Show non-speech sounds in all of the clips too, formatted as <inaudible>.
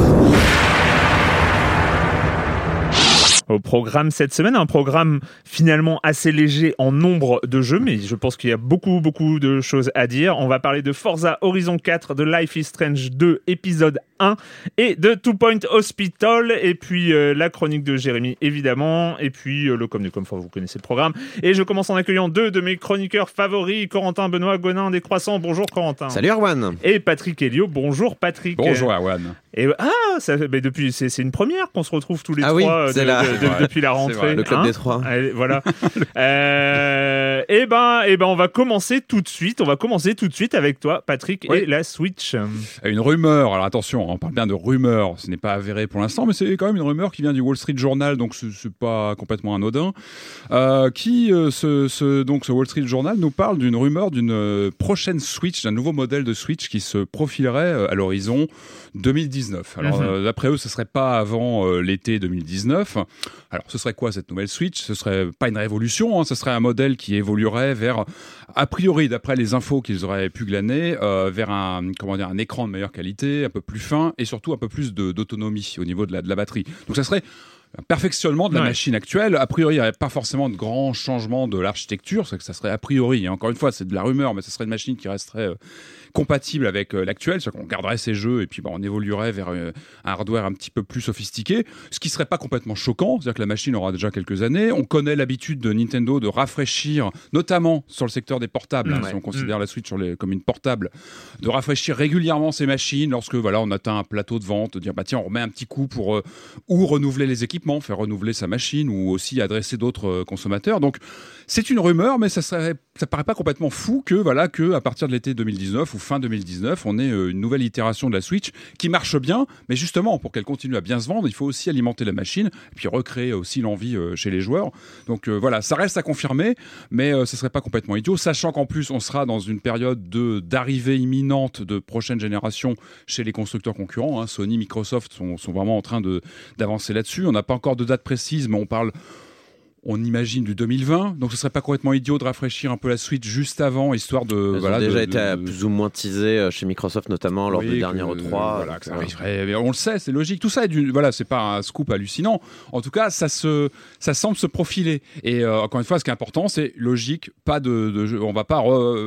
Oh, au programme cette semaine. Un programme finalement assez léger en nombre de jeux, mais je pense qu'il y a beaucoup, beaucoup de choses à dire. On va parler de Forza Horizon 4, de Life is Strange 2, épisode 1, et de Two Point Hospital, et puis euh, la chronique de Jérémy, évidemment, et puis euh, le Com du Comfort, vous connaissez le programme. Et je commence en accueillant deux de mes chroniqueurs favoris, Corentin Benoît Gonin des Croissants. Bonjour Corentin. Salut Erwan. Et Patrick Helio. Bonjour Patrick. Bonjour Erwan. Et ah, ça, depuis c'est une première qu'on se retrouve tous les ah trois euh, la... depuis la rentrée. Le club hein des trois. voilà. <laughs> eh ben, eh ben, on va commencer tout de suite. On va commencer tout de suite avec toi, Patrick, et la Switch. Une rumeur. Alors attention, on parle bien de rumeur. Ce n'est pas avéré pour l'instant, mais c'est quand même une rumeur qui vient du Wall Street Journal, donc c'est pas complètement anodin. Euh, qui euh, ce, donc ce Wall Street Journal nous parle d'une rumeur d'une euh, prochaine Switch, d'un nouveau modèle de Switch qui se profilerait à l'horizon 2019. Alors mhm. d'après eux, ce serait pas avant l'été 2019. Alors ce serait quoi cette nouvelle Switch? Ce serait pas une révolution, hein, ce serait un modèle qui évoluerait vers, a priori, d'après les infos qu'ils auraient pu glaner, vers un comment dire un écran de meilleure qualité, un peu plus fin et surtout un peu plus d'autonomie au niveau de la, de la batterie. Donc ça serait un perfectionnement de la machine actuelle. A priori, il n'y aurait pas forcément de grands changements de l'architecture, c'est que ça serait a priori, et encore une fois, c'est de la rumeur, mais ce serait une machine qui resterait euh, compatible avec euh, l'actuel, c'est-à-dire qu'on garderait ces jeux et puis bah, on évoluerait vers euh, un hardware un petit peu plus sophistiqué, ce qui serait pas complètement choquant, c'est-à-dire que la machine aura déjà quelques années. On connaît l'habitude de Nintendo de rafraîchir, notamment sur le secteur des portables, hein, si on considère mm. la Switch sur les, comme une portable, de rafraîchir régulièrement ces machines lorsque voilà on atteint un plateau de vente, de dire bah tiens on remet un petit coup pour euh, ou renouveler les équipements, faire renouveler sa machine ou aussi adresser d'autres consommateurs. Donc c'est une rumeur, mais ça serait, ça paraît pas complètement fou que voilà que à partir de l'été 2019 ou fin 2019, on ait euh, une nouvelle itération de la Switch qui marche bien, mais justement pour qu'elle continue à bien se vendre, il faut aussi alimenter la machine et puis recréer aussi l'envie euh, chez les joueurs. Donc euh, voilà, ça reste à confirmer, mais ce serait pas complètement idiot, sachant qu'en plus on sera dans une période de d'arrivée imminente de prochaine génération chez les constructeurs concurrents. Hein. Sony, Microsoft sont, sont vraiment en train de d'avancer là-dessus. On n'a pas encore de date précise, mais on parle on imagine du 2020, donc ce serait pas complètement idiot de rafraîchir un peu la suite juste avant, histoire de. Elles voilà, déjà été plus ou moins teasé euh, chez Microsoft notamment lors du dernier E3. Voilà, ça arriverait. On le sait, c'est logique. Tout ça est du, voilà, c'est pas un scoop hallucinant. En tout cas, ça se, ça semble se profiler. Et euh, encore une fois, ce qui est important, c'est logique, pas de, de on va pas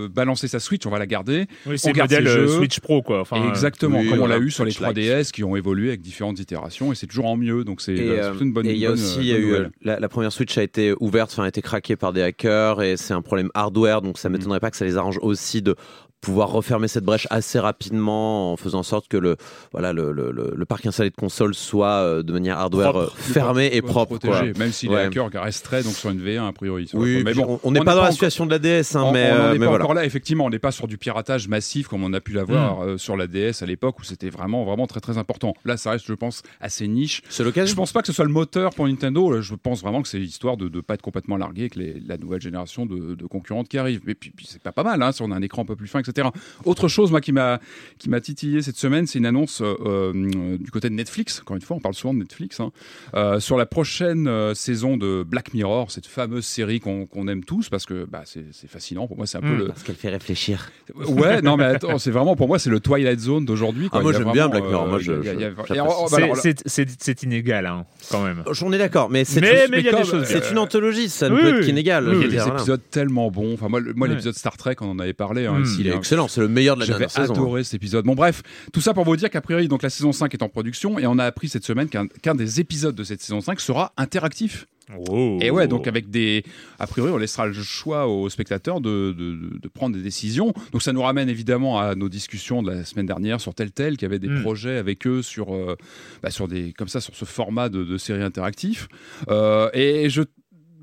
balancer sa Switch, on va la garder. Oui, c'est le modèle euh, Switch Pro quoi. Enfin, Exactement, comme on l'a eu sur les 3DS qui ont évolué avec différentes itérations et c'est toujours en mieux. Donc c'est une bonne. Et il y a aussi, il y a eu la, première Switch a été ouverte, enfin a été craquée par des hackers et c'est un problème hardware, donc ça Mm. m'étonnerait pas que ça les arrange aussi de pouvoir refermer cette brèche assez rapidement en faisant en sorte que le voilà le, le, parc installé de consoles soit euh, de manière hardware Propre. euh, fermé et propre quoi. protégé, même si les Ouais. hackers resteraient donc sur une V1 a priori. Oui, mais bon, on- n'est pas n'est dans la situation de la DS, hein, on mais, on euh, est mais pas voilà. encore là, effectivement, on n'est pas sur du piratage massif comme on a pu l'avoir Hmm. euh, sur la DS à l'époque où c'était vraiment, vraiment très très important. Là, ça reste, je pense, assez niche. C'est Je l'occasion. pense pas que ce soit le moteur pour Nintendo. Je pense vraiment que c'est l'histoire de ne pas être complètement largué avec les- la nouvelle génération de, de concurrentes qui arrive. Mais puis, puis c'est pas pas mal hein, si on a un écran un peu plus fin, etc. Autre chose, moi, qui m'a qui m'a titillé cette semaine, c'est une annonce euh, euh, du côté de Netflix. Encore une fois, on parle souvent de Netflix hein, euh, sur la prochaine euh, saison de Black Mirror, cette fameuse série qu'on aime tous parce que bah, c'est fascinant. Pour moi, c'est un peu Mm. le Parce qu'elle fait réfléchir. ouais. Non, mais <laughs> attends, c'est vraiment pour moi, c'est le Twilight Zone d'aujourd'hui. Ah, moi, j'aime bien Black Mirror. Moi, je- je- C'est- c'est- C'est c'est inégal, hein, quand même. J'en ai d'accord, mais c'est Mais- une- mais il y a des comme, choses. c'est une anthologie, ça ne Oui, peut être qu'inégal. Il y a des épisodes tellement bons. Enfin, moi, moi l'épisode Star Trek, on en avait parlé. hein, Mm. ici, Il est. excellent, c'est le meilleur de la dernière saison. hein. adoré cet épisode. Bon, bref, tout ça pour vous dire qu'a priori, donc la saison 5 est en production et on a appris cette semaine qu'un des épisodes de cette saison 5 sera interactif. Oh. Et ouais, donc avec des. A priori, on laissera le choix aux spectateurs de, de- de prendre des décisions. Donc ça nous ramène évidemment à nos discussions de la semaine dernière sur tel tel, qui avait des Mm. projets avec eux sur, euh, bah, sur des, comme ça, sur ce format de, de série interactif. Euh, et je.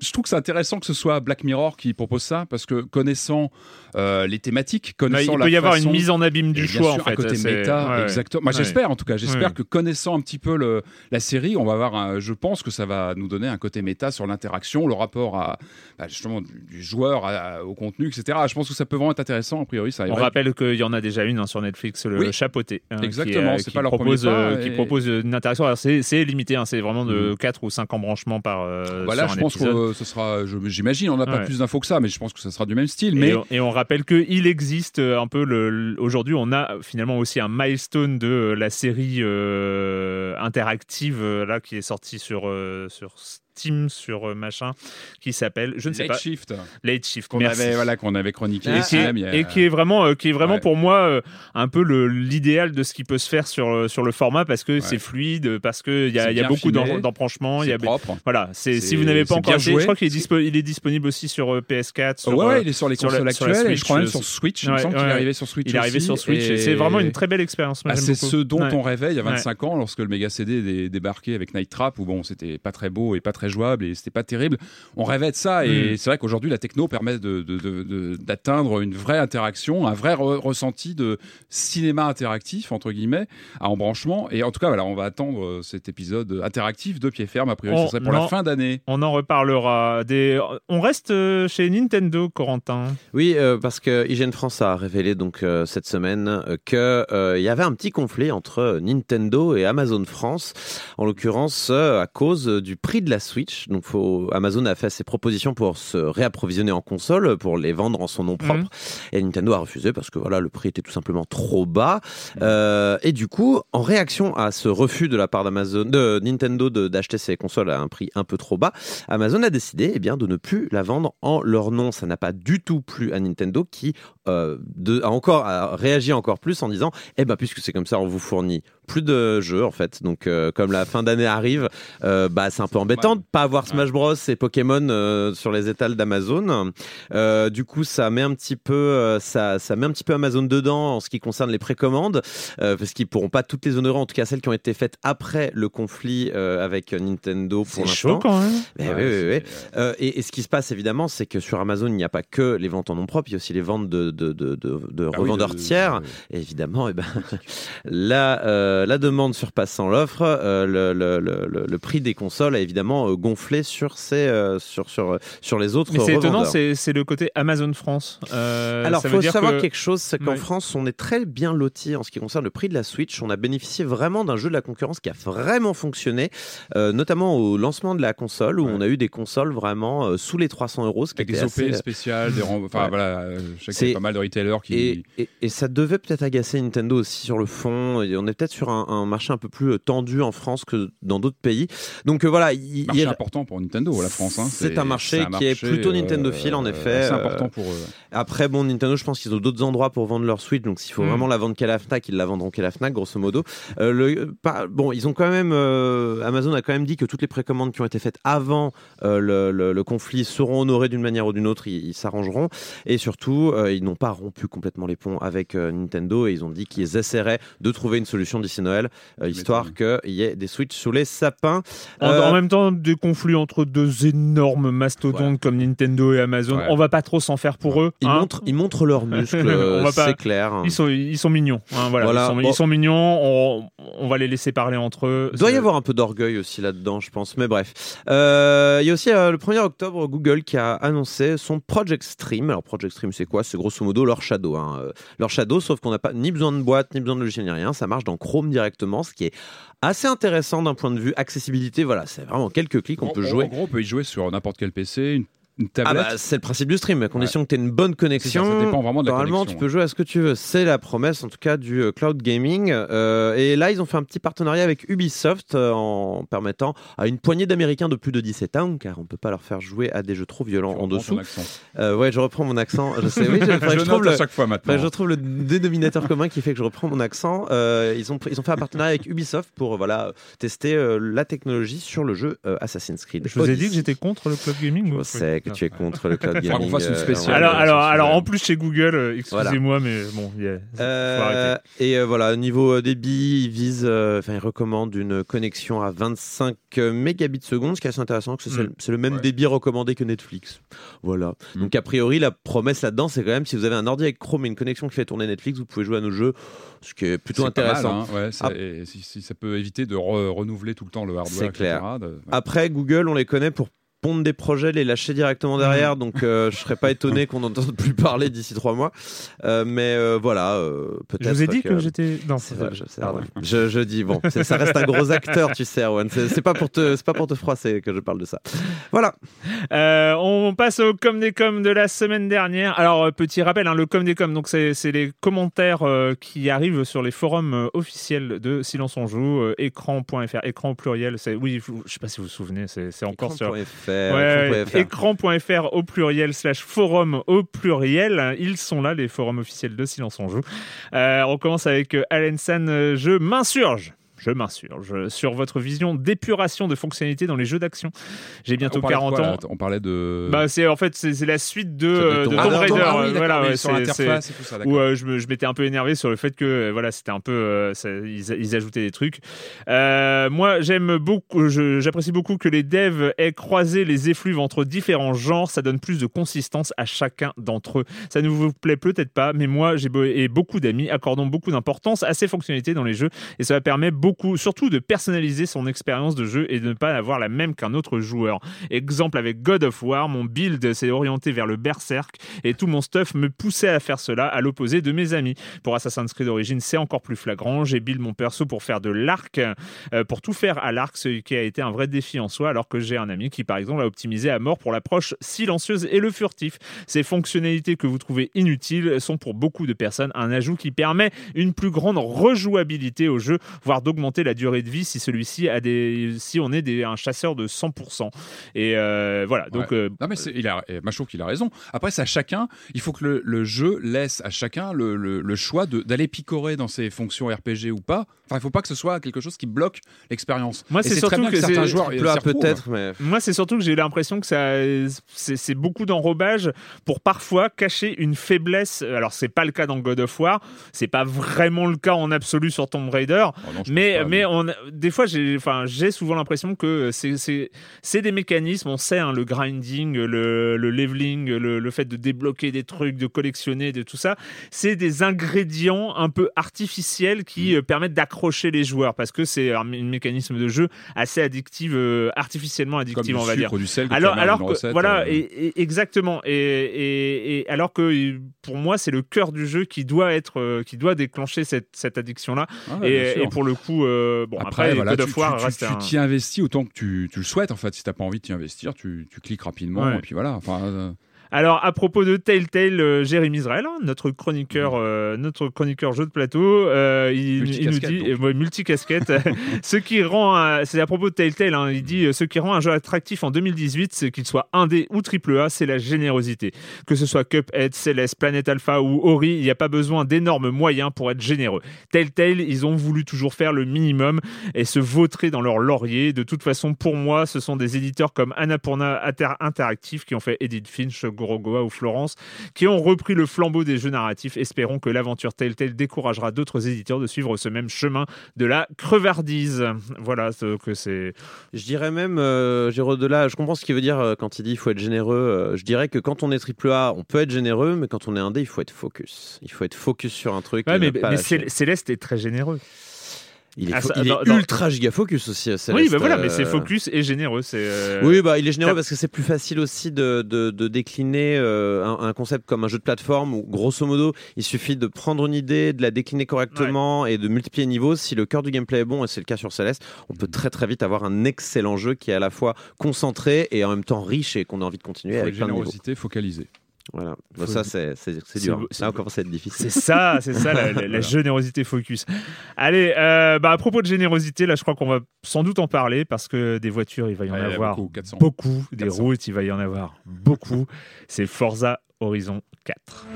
Je trouve que c'est intéressant que ce soit Black Mirror qui propose ça parce que connaissant euh, les thématiques, connaissant il la peut y avoir une mise en abîme du choix, sûr, en fait. un côté méta, ouais. exactement. Moi, Ouais. j'espère en tout cas. J'espère Ouais. que connaissant un petit peu le, la série, on va avoir. Un, je pense que ça va nous donner un côté méta sur l'interaction, le rapport à bah, justement du, du joueur à- au contenu, etc. Je pense que ça peut vraiment être intéressant. A priori, ça On rappelle qu'il y en a déjà une hein, sur Netflix, le Oui. Chapeauté. hein, Exactement, qui, c'est qui pas leur propose, pas, euh, qui propose une interaction. C'est limité, hein, c'est vraiment de Mhm. 4 ou 5 embranchements par. euh, Voilà, je pense épisode. Ce sera. J'imagine, on n'a pas Ouais. plus d'infos que ça, mais je pense que ça sera du même style. Et, Mais on- et on rappelle qu'il existe euh, un peu le, aujourd'hui on a finalement aussi un milestone de euh, la série euh, interactive là qui est sortie sur sur Steam sur euh, machin qui s'appelle je ne sais Late pas Shift Late Shift qu'on avait, voilà, qu'on avait chroniqué. et, qui est, et qui est vraiment, euh, qui est vraiment Ouais. pour moi euh, un peu le- l'idéal de ce qui peut se faire sur, sur le format parce que c'est fluide, parce qu'il y a, y a beaucoup d'embranchements. il y a, propre. voilà, c'est si vous n'avez pas encore joué. je crois qu'il est, dispo- il est disponible aussi sur euh, PS4. Sur, ouais, ouais, il est sur les sur la- consoles sur actuelles et je crois même sur Switch. Il me ouais, semble qu'il ouais. est arrivé sur Switch. il est arrivé sur Switch. C'est vraiment une très belle expérience. Ah, j'aime c'est ce dont on rêvait il y a 25 ans lorsque le Mega CD dé- débarquait avec Night Trap où bon c'était pas très beau et pas très jouable et c'était pas terrible on rêvait de ça et Mm. c'est vrai qu'aujourd'hui la techno permet de- de- de- de- d'atteindre une vraie interaction un vrai re- ressenti de cinéma interactif entre guillemets à embranchement et en tout cas voilà on va attendre euh, cet épisode interactif de pied ferme a priori On- ce serait pour la fin d'année On en reparlera. Des... On reste euh, chez Nintendo, Corentin. Oui, euh, parce que IGN France a révélé donc euh, cette semaine euh, que euh, il y avait un petit conflit entre euh, Nintendo et Amazon France, en l'occurrence euh, à cause du prix de la Switch. Donc, faut, Amazon a fait ses propositions pour se réapprovisionner en console, pour les vendre en son nom propre, Mhm. et Nintendo a refusé parce que voilà, le prix était tout simplement trop bas. Euh, et du coup, en réaction à ce refus de la part d'Amazon, de Nintendo d'acheter ses consoles à un prix un peu trop bas, Amazon a décidé eh bien, de ne plus la vendre en leur nom. Ça n'a pas du tout plu à Nintendo qui euh, de, a encore a réagi encore plus en disant eh ben puisque c'est comme ça, on vous fournit plus de jeux en fait. Donc euh, comme la fin d'année arrive, euh, bah c'est un peu embêtant Ouais. de pas avoir Smash Bros et Pokémon euh, sur les étals d'Amazon. Euh, du coup, ça met un petit peu euh, ça ça met un petit peu Amazon dedans en ce qui concerne les précommandes euh, parce qu'ils pourront pas toutes les honorer, en tout cas celles qui ont été faites après le conflit euh, avec Nintendo pour C'est l'instant. chaud quand même. Ouais, oui, oui, oui. c'est- et, et ce qui se passe évidemment, c'est que sur Amazon, il n'y a pas que les ventes en nom propre, il y a aussi les ventes de, de, de, de, de Ah oui, revendeurs de- tiers. de- Et évidemment, eh ben, <laughs> la, euh, la demande surpassant l'offre, euh, le, le, le, le prix des consoles a évidemment euh, gonflé sur, euh, sur, sur, sur les autres Mais c'est étonnant, c'est le côté Amazon France. Alors, il faut dire savoir que... quelque chose, c'est qu'en. France, on est très bien loti en ce qui concerne le prix de la Switch. On a bénéficié vraiment d'un jeu de la concurrence qui a vraiment fonctionné, notamment au lancement de la console, où Ouais. on a eu des consoles vraiment sous les 300 euros, ce qui avec était des OP assez... spéciales, des enfin Ouais. voilà, je sais qu'il y a pas mal de retailers qui. Et, et, et ça devait peut-être agacer Nintendo aussi sur le fond. Et on est peut-être sur un, un marché un peu plus euh, tendu en France que dans d'autres pays. Donc euh, voilà, il, marché important pour Nintendo, la France. hein. C'est un marché qui est plutôt Nintendophile, en effet, C'est euh, important pour eux. Après, bon, Nintendo, je pense qu'ils ont d'autres endroits pour vendre leur Switch. Donc, s'il faut Mm. vraiment la vendre qu'à la Fnac, ils la vendront qu'à la Fnac, grosso modo. Euh, le, pas- bon, ils ont quand même. euh, Amazon a quand même dit que toutes les précommandes qui ont été faites avant euh, le, le- le conflit seront honorées d'une manière ou d'une autre. Ils s'arrangeront. Et surtout, euh, ils n'ont pas rompu complètement les ponts avec euh, Nintendo et ils ont dit qu'ils essaieraient de trouver une solution d'ici Noël, euh, histoire qu'il y ait des Switch sous les sapins. En, Euh, en même temps, des conflits entre deux énormes mastodontes comme Nintendo et Amazon, Ouais. on va pas trop s'en faire pour eux. ils, hein. montrent, ils montrent leurs <laughs> muscles, On va pas- c'est clair. Ils sont, ils sont mignons. hein, voilà. Voilà. Ils, sont, Bon. ils sont mignons. On, on va les laisser parler entre eux. Il doit y avoir un peu d'orgueil aussi là-dedans, je pense. Mais bref. Euh, il y a aussi euh, le 1er octobre, Google qui a annoncé son Project Stream. Alors, Project Stream, c'est quoi? C'est grosso modo leur Shadow. hein. Euh, Leur Shadow, sauf qu'on n'a pas ni besoin de boîte, ni besoin de logiciel, ni rien. Ça marche dans Chrome directement, ce qui est assez intéressant d'un point de vue accessibilité. Voilà, c'est vraiment quelques clics, on En- peut jouer. En gros, on peut y jouer sur n'importe quel PC, une, une Ah bah, c'est le principe du stream, à condition que tu aies une bonne ça, connexion. ça dépend vraiment de la Normalement, connexion. tu peux jouer à ce que tu veux. C'est la promesse, en tout cas, du euh, cloud gaming. Euh, et là, ils ont fait un petit partenariat avec Ubisoft euh, en permettant à une poignée d'Américains de plus de 17 ans, car on peut pas leur faire jouer à des jeux trop violents Tu en dessous. accent. Euh, ouais, je reprends mon accent. Je sais, oui, je, <laughs> Je je trouve à le. chaque fois maintenant. je trouve le dénominateur commun qui fait que je reprends mon accent. Euh, ils, ont, ils ont fait un partenariat avec Ubisoft pour voilà, tester euh, la technologie sur le jeu euh, Assassin's Creed. Je vous ai dit que j'étais contre le cloud gaming. Je que tu es contre le cloud <laughs> gaming. qu'on fasse une euh, spéciale. Alors, alors, alors, en plus chez Google, euh, excusez-moi, mais bon, il y a- faut Euh, arrêter. et euh, voilà, niveau débit, il vise, euh, enfin, il recommande une connexion à 25 mégabits seconde, ce qui est assez intéressant, parce que c'est Mm. le- même Ouais. débit recommandé que Netflix. Voilà. Mm. Donc a priori, la promesse là-dedans, c'est quand même si vous avez un ordi avec Chrome et une connexion qui fait tourner Netflix, vous pouvez jouer à nos jeux, ce qui est plutôt pas mal, intéressant. hein, ouais, c'est- Ah. et si, si ça peut éviter de re- renouveler tout le temps le hardware, C'est etc., clair. de- ouais. Après, Google, on les connaît pour pondre des projets, les lâcher directement derrière, donc euh, je serais pas étonné <laughs> qu'on n'entende plus parler d'ici trois mois. Euh, mais euh, voilà, euh, peut-être. Je vous ai dit que, que j'étais. Non, C'est vrai, je, sais, Pardon. Erwan. je, je dis bon, ça reste un gros acteur, tu sais, Erwan. C'est pas pour te, c'est pas pour te froisser que je parle de ça. Voilà. Euh, on passe au com des com de la semaine dernière. Alors petit rappel, hein, le com des com, donc c'est c'est les commentaires euh, qui arrivent sur les forums euh, officiels de Silence on joue, euh, écran.fr, écran au pluriel. C'est oui, je sais pas si vous vous souvenez, c'est encore sur Ouais, écran.fr. au pluriel slash forum au pluriel. Ils sont là, les forums officiels de Silence on joue. Euh, on commence avec euh, Alan San. euh, Je m'insurge. Je m'insurge sur votre vision d'épuration de fonctionnalités dans les jeux d'action. J'ai bientôt on parlait de 40 quoi, ans. On parlait de. Bah, c'est en fait c'est la suite de, euh, de Ah, Tomb non, Raider. Ah oui, voilà, ouais, sur c'est- l'interface et tout ça, où euh, je, m'étais un peu énervé sur le fait que euh, voilà c'était un peu euh, ça- ils, ils ajoutaient des trucs. Euh, moi j'aime beaucoup, j'apprécie beaucoup que les devs aient croisé les effluves entre différents genres. Ça donne plus de consistance à chacun d'entre eux. Ça ne vous plaît peut-être pas, mais moi j'ai et beaucoup d'amis accordons beaucoup d'importance à ces fonctionnalités dans les jeux et ça permet beaucoup, surtout de personnaliser son expérience de jeu et de ne pas avoir la même qu'un autre joueur. Exemple avec God of War, mon build s'est orienté vers le berserk et tout mon stuff me poussait à faire cela à l'opposé de mes amis. Pour Assassin's Creed Origins, c'est encore plus flagrant. J'ai build mon perso pour faire de l'arc, euh, pour tout faire à l'arc, ce qui a été un vrai défi en soi, alors que j'ai un ami qui, par exemple, a optimisé à mort pour l'approche silencieuse et le furtif. Ces fonctionnalités que vous trouvez inutiles sont pour beaucoup de personnes un ajout qui permet une plus grande rejouabilité au jeu, voire d'augmenter la durée de vie si celui-ci a des, si on est des, un chasseur de 100%. Et euh, voilà. Donc, Ouais. euh, Non mais c'est- il a, moi, je trouve qu'il a raison. Après c'est à chacun, il faut que le, le jeu laisse à chacun le, le- le choix de- d'aller picorer dans ses fonctions RPG ou pas. Enfin il faut pas que ce soit quelque chose qui bloque l'expérience. Moi, Et c'est très surtout bien que certains c'est- joueurs peut-être, mais Moi, c'est surtout que j'ai l'impression que ça, c'est c'est beaucoup d'enrobage pour parfois cacher une faiblesse. Alors, c'est pas le cas dans God of War, c'est pas vraiment le cas en absolu sur Tomb Raider. Oh non, pense Mais, pas, mais on, des fois, j'ai, enfin, j'ai souvent l'impression que c'est, des mécanismes. On sait, hein, le grinding, le, le leveling, le, le fait de débloquer des trucs, de collectionner, de tout ça. C'est des ingrédients un peu artificiels qui euh, permettent d'accrocher les joueurs parce que c'est un, mé- mécanisme de jeu assez addictif, euh, artificiellement addictif, on va dire. sucre du sel. Alors, alors que, recette, voilà, euh, et, et- exactement. Et, et- et alors que pour moi, c'est le cœur du jeu qui doit être, qui doit déclencher cette, cette addiction-là. ah ouais, et pour le coup, euh, bon, après, Après, voilà, tu of War tu- reste tu- un. tu t'y investis autant que tu, tu le souhaites en fait. Si t'as pas envie de t'y investir, tu, cliques rapidement Ouais. et puis voilà. Enfin, euh, Alors, à propos de Telltale, euh, Jérémy Israël, hein, notre chroniqueur, euh, notre chroniqueur jeu de plateau, euh, il, il nous dit, euh, ouais, multicasquette, <laughs> ce qui rend, un- c'est à propos de Telltale, hein, il dit, ce qui rend un jeu attractif en 2018, c'est qu'il soit indé ou triple A, c'est la générosité. Que ce soit Cuphead, Celeste, Planet Alpha ou Ori, il n'y a pas besoin d'énormes moyens pour être généreux. Telltale, ils ont voulu toujours faire le minimum et se vautrer dans leur laurier. De toute façon, pour moi, ce sont des éditeurs comme Annapurna Inter- Interactive qui ont fait Edith Finch, Gorogoa ou Florence, qui ont repris le flambeau des jeux narratifs. Espérons que l'aventure Telltale découragera d'autres éditeurs de suivre ce même chemin de la crevardise. Voilà ce que c'est. Je dirais même, euh, Géraud Delà, je comprends ce qu'il veut dire euh, quand il dit il faut être généreux. Euh, je dirais que quand on est triple A, on peut être généreux, mais quand on est indé, il faut être focus. Il faut être focus sur un truc. Ouais, mais, Céleste est très généreux. Il est, Ah, fo- ça- il est dans- dans- ultra giga focus aussi. euh, oui, Céleste, bah voilà, mais euh, c'est focus et généreux. C'est euh, Oui, bah, il est généreux parce que c'est plus facile aussi de, de, de décliner euh, un, un concept comme un jeu de plateforme où, grosso modo, il suffit de prendre une idée, de la décliner correctement et de multiplier les niveaux. Si le cœur du gameplay est bon, et c'est le cas sur Celeste, on peut très très vite avoir un excellent jeu qui est à la fois concentré et en même temps riche et qu'on a envie de continuer avec plein de niveaux. générosité focalisée. Voilà. Bon, ça, c'est dur. commence à être difficile. C'est ça, c'est ça la, la- la <laughs> générosité focus. Allez, euh, bah à propos de générosité, là je crois qu'on va sans doute en parler parce que des voitures il va y en Ouais, avoir beaucoup, 400. beaucoup, des 400. routes il va y en avoir beaucoup. C'est Forza Horizon 4.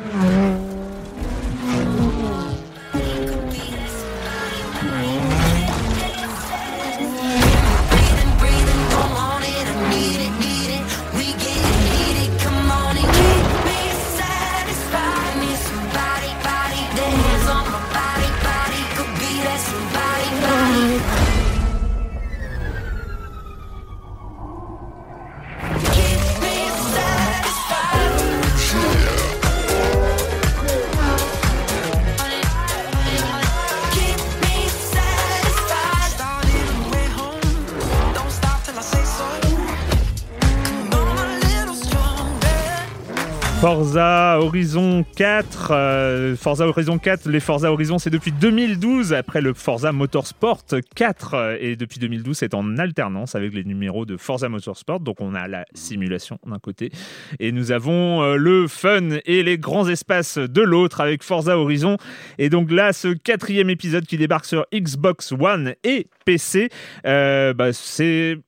Forza Horizon 4, euh, Forza Horizon 4, les Forza Horizon c'est depuis 2012 après le Forza Motorsport 4 euh, et depuis 2012 c'est en alternance avec les numéros de Forza Motorsport. Donc on a la simulation d'un côté et nous avons euh, le fun et les grands espaces de l'autre avec Forza Horizon. Et donc là ce quatrième épisode qui débarque sur Xbox One et PC euh, bah, c'est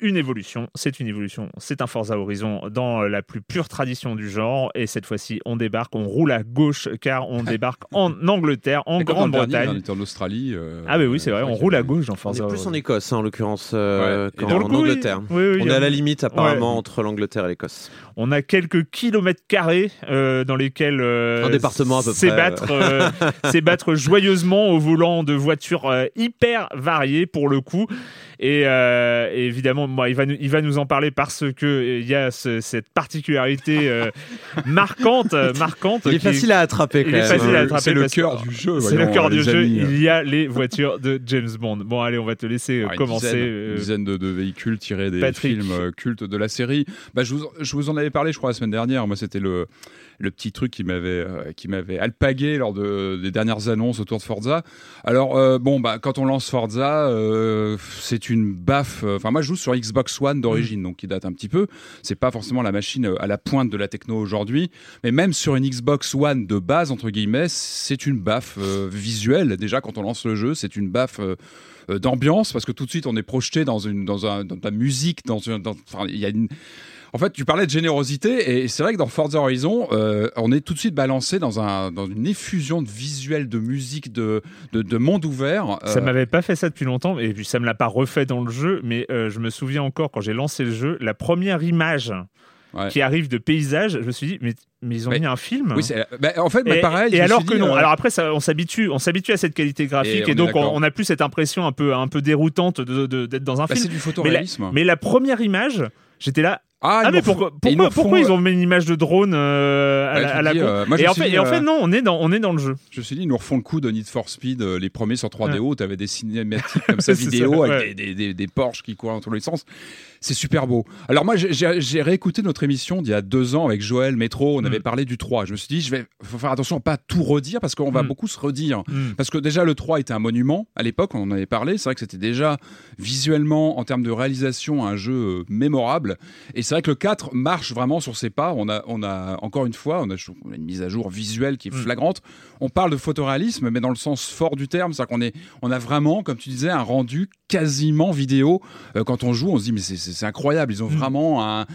une évolution, c'est une évolution, c'est un Forza Horizon dans la plus pure tradition du genre et cette fois-ci on débarque, on roule à gauche car on <laughs> débarque en Angleterre, en Grande-Bretagne. On était en Australie. euh, Ah bah oui c'est vrai, on roule à gauche dans On Forza est plus en Écosse, hein, en l'occurrence, euh, Ouais. Qu'en en coup. Angleterre. Oui, oui, On est a- à la limite apparemment Ouais. entre l'Angleterre et l'Écosse. On a quelques kilomètres carrés euh, dans lesquels euh, Un département à peu près, s'ébattre, euh, <laughs> s'ébattre joyeusement au volant de voitures euh, hyper variées pour le coup. Et, euh, et évidemment, moi, il, va nous, il va nous en parler parce que euh, il y a ce- cette particularité euh, <laughs> marquante, euh, marquante. Il est qui- facile à attraper il quand est même. facile à attraper C'est le cœur du jeu. C'est le cœur du jeu. amis. Il y a les voitures de James Bond. Bon, allez, on va te laisser Ouais, une commencer. dizaine, une dizaine de, de véhicules tirés des Patrick. films cultes de la série. Bah, je, vous, je vous en avais parlé, je crois, la semaine dernière. Moi, c'était le, le petit truc qui m'avait euh, qui m'avait alpagué lors de, des dernières annonces autour de Forza. Alors, euh, bon, bah, quand on lance Forza, euh, c'est une baffe. Enfin, moi, je joue sur Xbox One d'origine, donc qui date un petit peu. C'est pas forcément la machine à la pointe de la techno aujourd'hui, mais même sur une Xbox One de base, entre guillemets, c'est une baffe visuelle. Déjà, quand on lance le jeu, c'est une baffe. d'ambiance parce que tout de suite on est projeté dans une dans un dans la musique dans une dans- enfin il y a une en fait, tu parlais de générosité et c'est vrai que dans Forza Horizon, euh, on est tout de suite balancé dans un dans une effusion de visuels, de musique, de de, de monde ouvert. Ça Euh, m'avait pas fait ça depuis longtemps, et puis ça me l'a pas refait dans le jeu, mais euh, je me souviens encore quand j'ai lancé le jeu, la première image Ouais. qui arrive de paysage, je me suis dit, mais, mais ils ont Mais- mis un film oui, bah, en fait, bah, et, pareil. et alors que non. euh, Alors après, ça, on s'habitue, on s'habitue à cette qualité graphique, Et donc on, d'accord. on a plus cette impression un peu, un peu déroutante de- de- d'être dans un bah, film. c'est du photoréalisme. Mais la première image, j'étais là. Ah, Ah, mais pourquoi, et ils pourquoi, pourquoi ils euh, ont mis une image de drone euh, à, Ouais, la- tu à dis, euh, moi, Et en suis fait, dit, et en fait, euh, non, on est dans, on est dans le jeu. Je me suis dit, ils nous refont le coup de Need for Speed, euh, les premiers sur 3DO, t'avais des cinématiques <laughs> comme ça, vidéo, ça, avec ouais. des, des, des, des Porsche qui courent dans tous les sens. C'est super beau. Alors moi, j'ai- réécouté notre émission d'il y a deux ans avec Joël Métro, on Mm. avait parlé du 3. Je me suis dit, je vais faut faire attention à pas tout redire, parce qu'on va Mm. beaucoup se redire. Mm. Parce que déjà, le 3 était un monument. À l'époque, on en avait parlé. C'est vrai que c'était déjà visuellement, en termes de réalisation, un jeu euh, mémorable. Et c'est vrai que le 4 marche vraiment sur ses pas. On a, on a encore une fois, on a, je trouve, on a une mise à jour visuelle qui est flagrante. On parle de photoréalisme, mais dans le sens fort du terme, c'est-à-dire qu'on est, on a vraiment, comme tu disais, un rendu quasiment vidéo. Euh, quand on joue, on se dit mais c'est- c'est incroyable. Ils ont Mm. vraiment un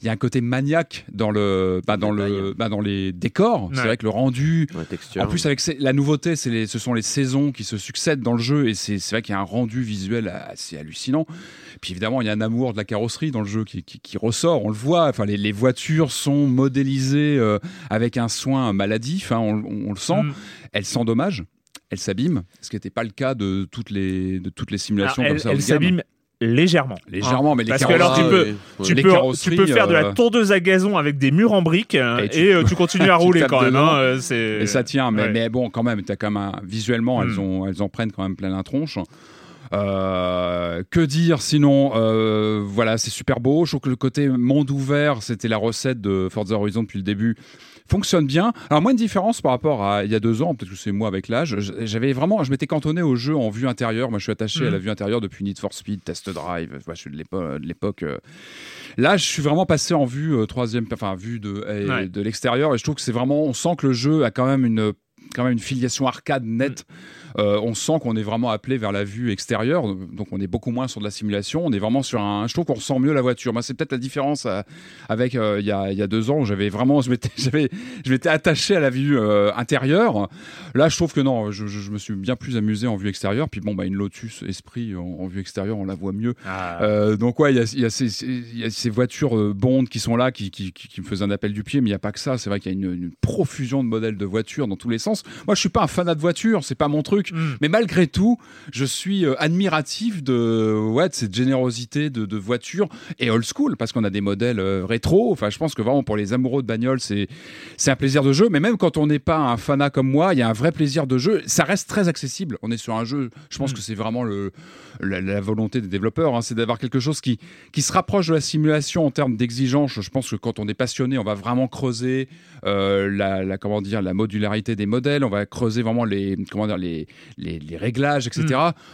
il y a un côté maniaque dans le bah, dans le bah, dans les décors. C'est vrai que le rendu, Ouais, texture. en plus, avec ces- la nouveauté, c'est les, ce sont les saisons qui se succèdent dans le jeu et c'est c'est vrai qu'il y a un rendu visuel assez hallucinant. Puis évidemment, il y a un amour de la carrosserie dans le jeu qui, qui- qui ressort. On le voit. Enfin, les, les voitures sont modélisées euh, avec un soin maladif. hein, on, on- on le sent. Mm. Elles s'endommagent. Elles s'abîment, ce qui n'était pas le cas de toutes les de toutes les Alors, simulations comme elle ça. haut elle légèrement. légèrement, mais les Parce que alors, tu peux-. Tu peux, tu peux faire de la euh, tondeuse à gazon avec des murs en briques euh, Et tu- euh, tu continues à <laughs> rouler quand même. hein, Et ça tient, mais, Ouais. mais bon, quand même, t'as quand même un- visuellement, elles, Mm. ont, elles en prennent quand même plein la tronche. Euh, que dire sinon euh, Voilà, c'est super beau. Je trouve que le côté monde ouvert, c'était la recette de Forza Horizon depuis le début, fonctionne bien. Alors moins de différence par rapport à il y a deux ans, peut-être que c'est moi avec l'âge. J'avais vraiment, je m'étais cantonné au jeu en vue intérieure. Moi, je suis attaché à Mhm. la vue intérieure depuis Need for Speed, Test Drive. Je suis de l'épo- de l'époque. euh, Là, je suis vraiment passé en vue euh, troisième, enfin vue de Ouais. de l'extérieur, et je trouve que c'est vraiment, on sent que le jeu a quand même une quand même une filiation arcade nette. Euh, on sent qu'on est vraiment appelé vers la vue extérieure, donc on est beaucoup moins sur de la simulation. On est vraiment sur un. Je trouve qu'on ressent mieux la voiture. Moi, c'est peut-être la différence euh, avec euh, il y, a, il y a deux ans où j'avais vraiment, <laughs> je m'étais, attaché à la vue euh, intérieure. Là, je trouve que non, je, je- je me suis bien plus amusé en vue extérieure. Puis bon, bah une Lotus Esprit en, en vue extérieure, on la voit mieux. Ah. Donc ouais, il y a, y ces, ces- il y a ces voitures euh, Bond qui sont là, qui, qui, qui- qui me faisaient un appel du pied, mais il n'y a pas que ça. C'est vrai qu'il y a une, une profusion de modèles de voitures dans tous les sens. Moi, je suis pas un fanat de voitures, c'est pas mon truc. Mm. Mais malgré tout, je suis euh, admiratif de, ouais, de cette générosité de, de voitures et old school, parce qu'on a des modèles euh, rétro. Enfin, je pense que vraiment pour les amoureux de bagnole, c'est c'est un plaisir de jeu. Mais même quand on n'est pas un fanat comme moi, il y a un vrai plaisir de jeu. Ça reste très accessible. On est sur un jeu. Je pense Mm. que c'est vraiment le, la, la volonté des développeurs, hein, c'est d'avoir quelque chose qui qui se rapproche de la simulation en termes d'exigence. Je pense que quand on est passionné, on va vraiment creuser euh, la, la- comment dire la modularité des modèles. On va creuser vraiment les comment dire les les, les réglages, etc.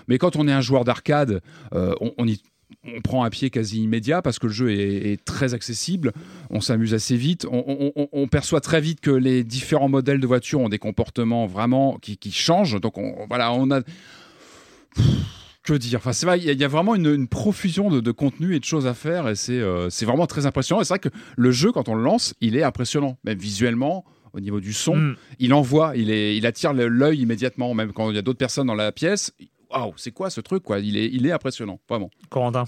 Mais quand on est un joueur d'arcade, euh, on, on y on prend un pied quasi immédiat parce que le jeu est, est très accessible, on s'amuse assez vite, on, on- on- on perçoit très vite que les différents modèles de voitures ont des comportements vraiment qui, qui changent. Donc on, voilà, on a que dire Enfin, c'est vrai, il y, a- il y a vraiment une, une profusion de, de contenu et de choses à faire, et c'est euh, c'est vraiment très impressionnant. Et c'est vrai que le jeu, quand on le lance, il est impressionnant, même visuellement. Au niveau du son, Mm. il envoie, il, est, il attire l'œil immédiatement, même quand il y a d'autres personnes dans la pièce. Waouh, c'est quoi ce truc quoi? Il est, il est impressionnant, vraiment. Corentin.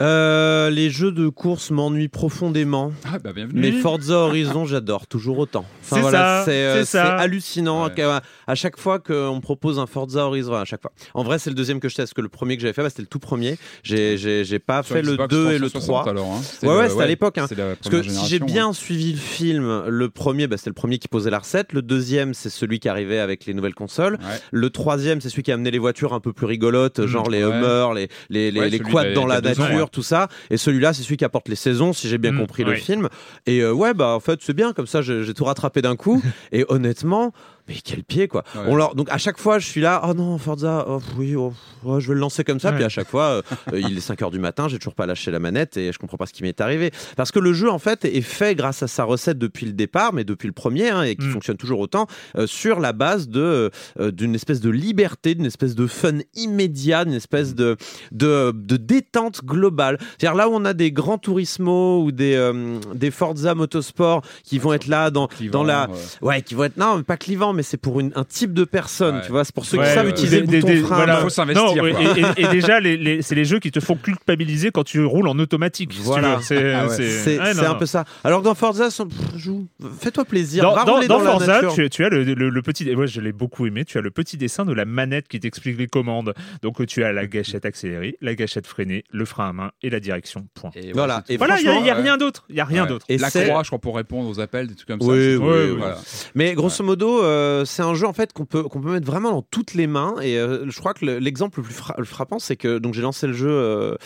Euh, les jeux de course m'ennuient profondément. Ah bah bienvenue. Mais Forza Horizon, j'adore toujours autant. C'est ça, c'est euh, c'est ça. hallucinant. Ouais. À chaque fois qu'on me propose un Forza Horizon, à chaque fois. En vrai, c'est le deuxième que je teste. Parce que le premier que j'avais fait, bah, c'était le tout premier. J'ai j'ai- j'ai pas Sur fait le Xbox 2 et le 360 3. alors, hein. Ouais, ouais, c'était à l'époque, hein. Parce que si j'ai bien hein. suivi le film, le premier, bah, c'était le premier qui posait la recette. Le deuxième, c'est celui qui arrivait avec les nouvelles consoles. Ouais. Le troisième, c'est celui qui a amené les voitures un peu plus rigolotes, Mm, genre les. Hummer, les, les, les, les quads dans la nature, tout ça. Et celui-là, c'est celui qui apporte les saisons, si j'ai bien Mm, compris le film. Et euh, ouais, bah en fait, c'est bien, comme ça, j'ai tout rattrapé d'un coup. <laughs> et honnêtement, mais quel pied, quoi. Ouais. On leur... Donc à chaque fois, je suis là, oh non, Forza, oh, oui, oh, je vais le lancer comme ça. Ouais. Puis à chaque fois, euh, il est 5 heures du matin, j'ai toujours pas lâché la manette et je comprends pas ce qui m'est arrivé. Parce que le jeu, en fait, est fait grâce à sa recette depuis le départ, mais depuis le premier, hein, et qui Mm. fonctionne toujours autant, euh, sur la base de euh, d'une espèce de liberté, d'une espèce de fun immédiat, d'une espèce de, de, de détente globale. C'est-à-dire là où on a des grands Turismo ou des, des Forza Motorsport qui vont être là dans, dans la... Ouais, qui vont être... Non, pas clivant, mais c'est pour une, un type de personne, Ouais. tu vois. C'est pour ceux Ouais, qui savent euh, utiliser des- le bouton des- frein. voilà. Faut s'investir, Non, quoi. et, et- et <laughs> déjà, les, les- c'est les jeux qui te font culpabiliser quand tu roules en automatique. si tu Voilà. veux. C'est Ah ouais. c'est- C'est ouais, c'est non, un peu ça. Alors que dans Forza, son- pff, joue. fais-toi plaisir. Dans, Forza, tu, tu as le, le- le petit. et Moi, je l'ai beaucoup aimé. Tu as le petit dessin de la manette qui t'explique les commandes. Donc, euh, tu as la gâchette accélérée, la gâchette freinée, le frein à main et la direction. Point. et Voilà. Et. Voilà, il n'y a, rien d'autre. Il y a rien d'autre. Et la croix, je crois, pour répondre aux appels, des trucs comme ça. Oui, oui, oui. voilà. Mais grosso modo, euh, c'est un jeu en fait qu'on peut qu'on peut mettre vraiment dans toutes les mains. Et euh, je crois que le- l'exemple le plus fra- le frappant, c'est que donc j'ai lancé le jeu euh,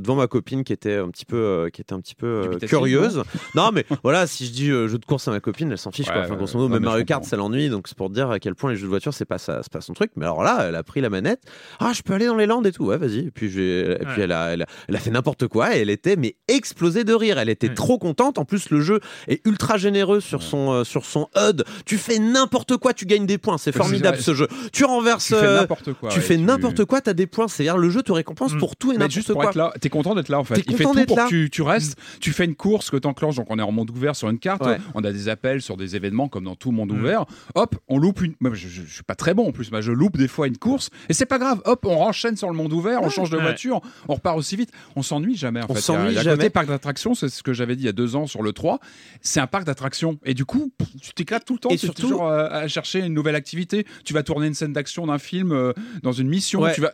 devant ma copine qui était un petit peu qui était un petit peu curieuse. <laughs> Non, mais voilà, si je dis jeu de course à ma copine, elle s'en fiche. quoi. Ouais, Enfin, ouais, grosso modo, même Mario Kart, ça l'ennuie. Donc c'est pour dire à quel point les jeux de voiture, c'est pas ça, c'est pas son truc. Mais alors là, elle a pris la manette. Ah, je peux aller dans les landes et tout. Ouais, vas-y. Et puis et puis Ouais. elle a, elle a, elle a fait n'importe quoi et elle était mais explosée de rire. Elle était Ouais. trop contente. En plus, le jeu est ultra généreux sur son sur son HUD. Tu fais n'importe quoi, tu gagnes des points. C'est formidable ce jeu. Tu renverses. Tu fais euh, n'importe quoi. tu fais n'importe quoi, t'as des points. C'est-à-dire le jeu te récompense Mm. pour tout et n'importe quoi. t'es content d'être là en fait. Il fait tout pour que tu, restes. Tu fais une course que t'enclenches, donc on est en monde ouvert sur une carte. On a des appels sur des événements comme dans tout monde Mm. ouvert. Hop, on loupe une. Je, je- je suis pas très bon en plus, mais je loupe des fois une course et c'est pas grave. Hop, on enchaîne sur le monde ouvert, on change de voiture, on repart aussi vite. On s'ennuie jamais en On fait. s'ennuie jamais. côté parc d'attractions, c'est ce que j'avais dit il y a deux ans sur le 3. C'est un parc d'attractions et du coup, tu t'éclates tout le temps. Et surtout- toujours euh, chercher une nouvelle activité. Tu vas tourner une scène d'action d'un film euh, dans une mission. Ouais. Tu vas.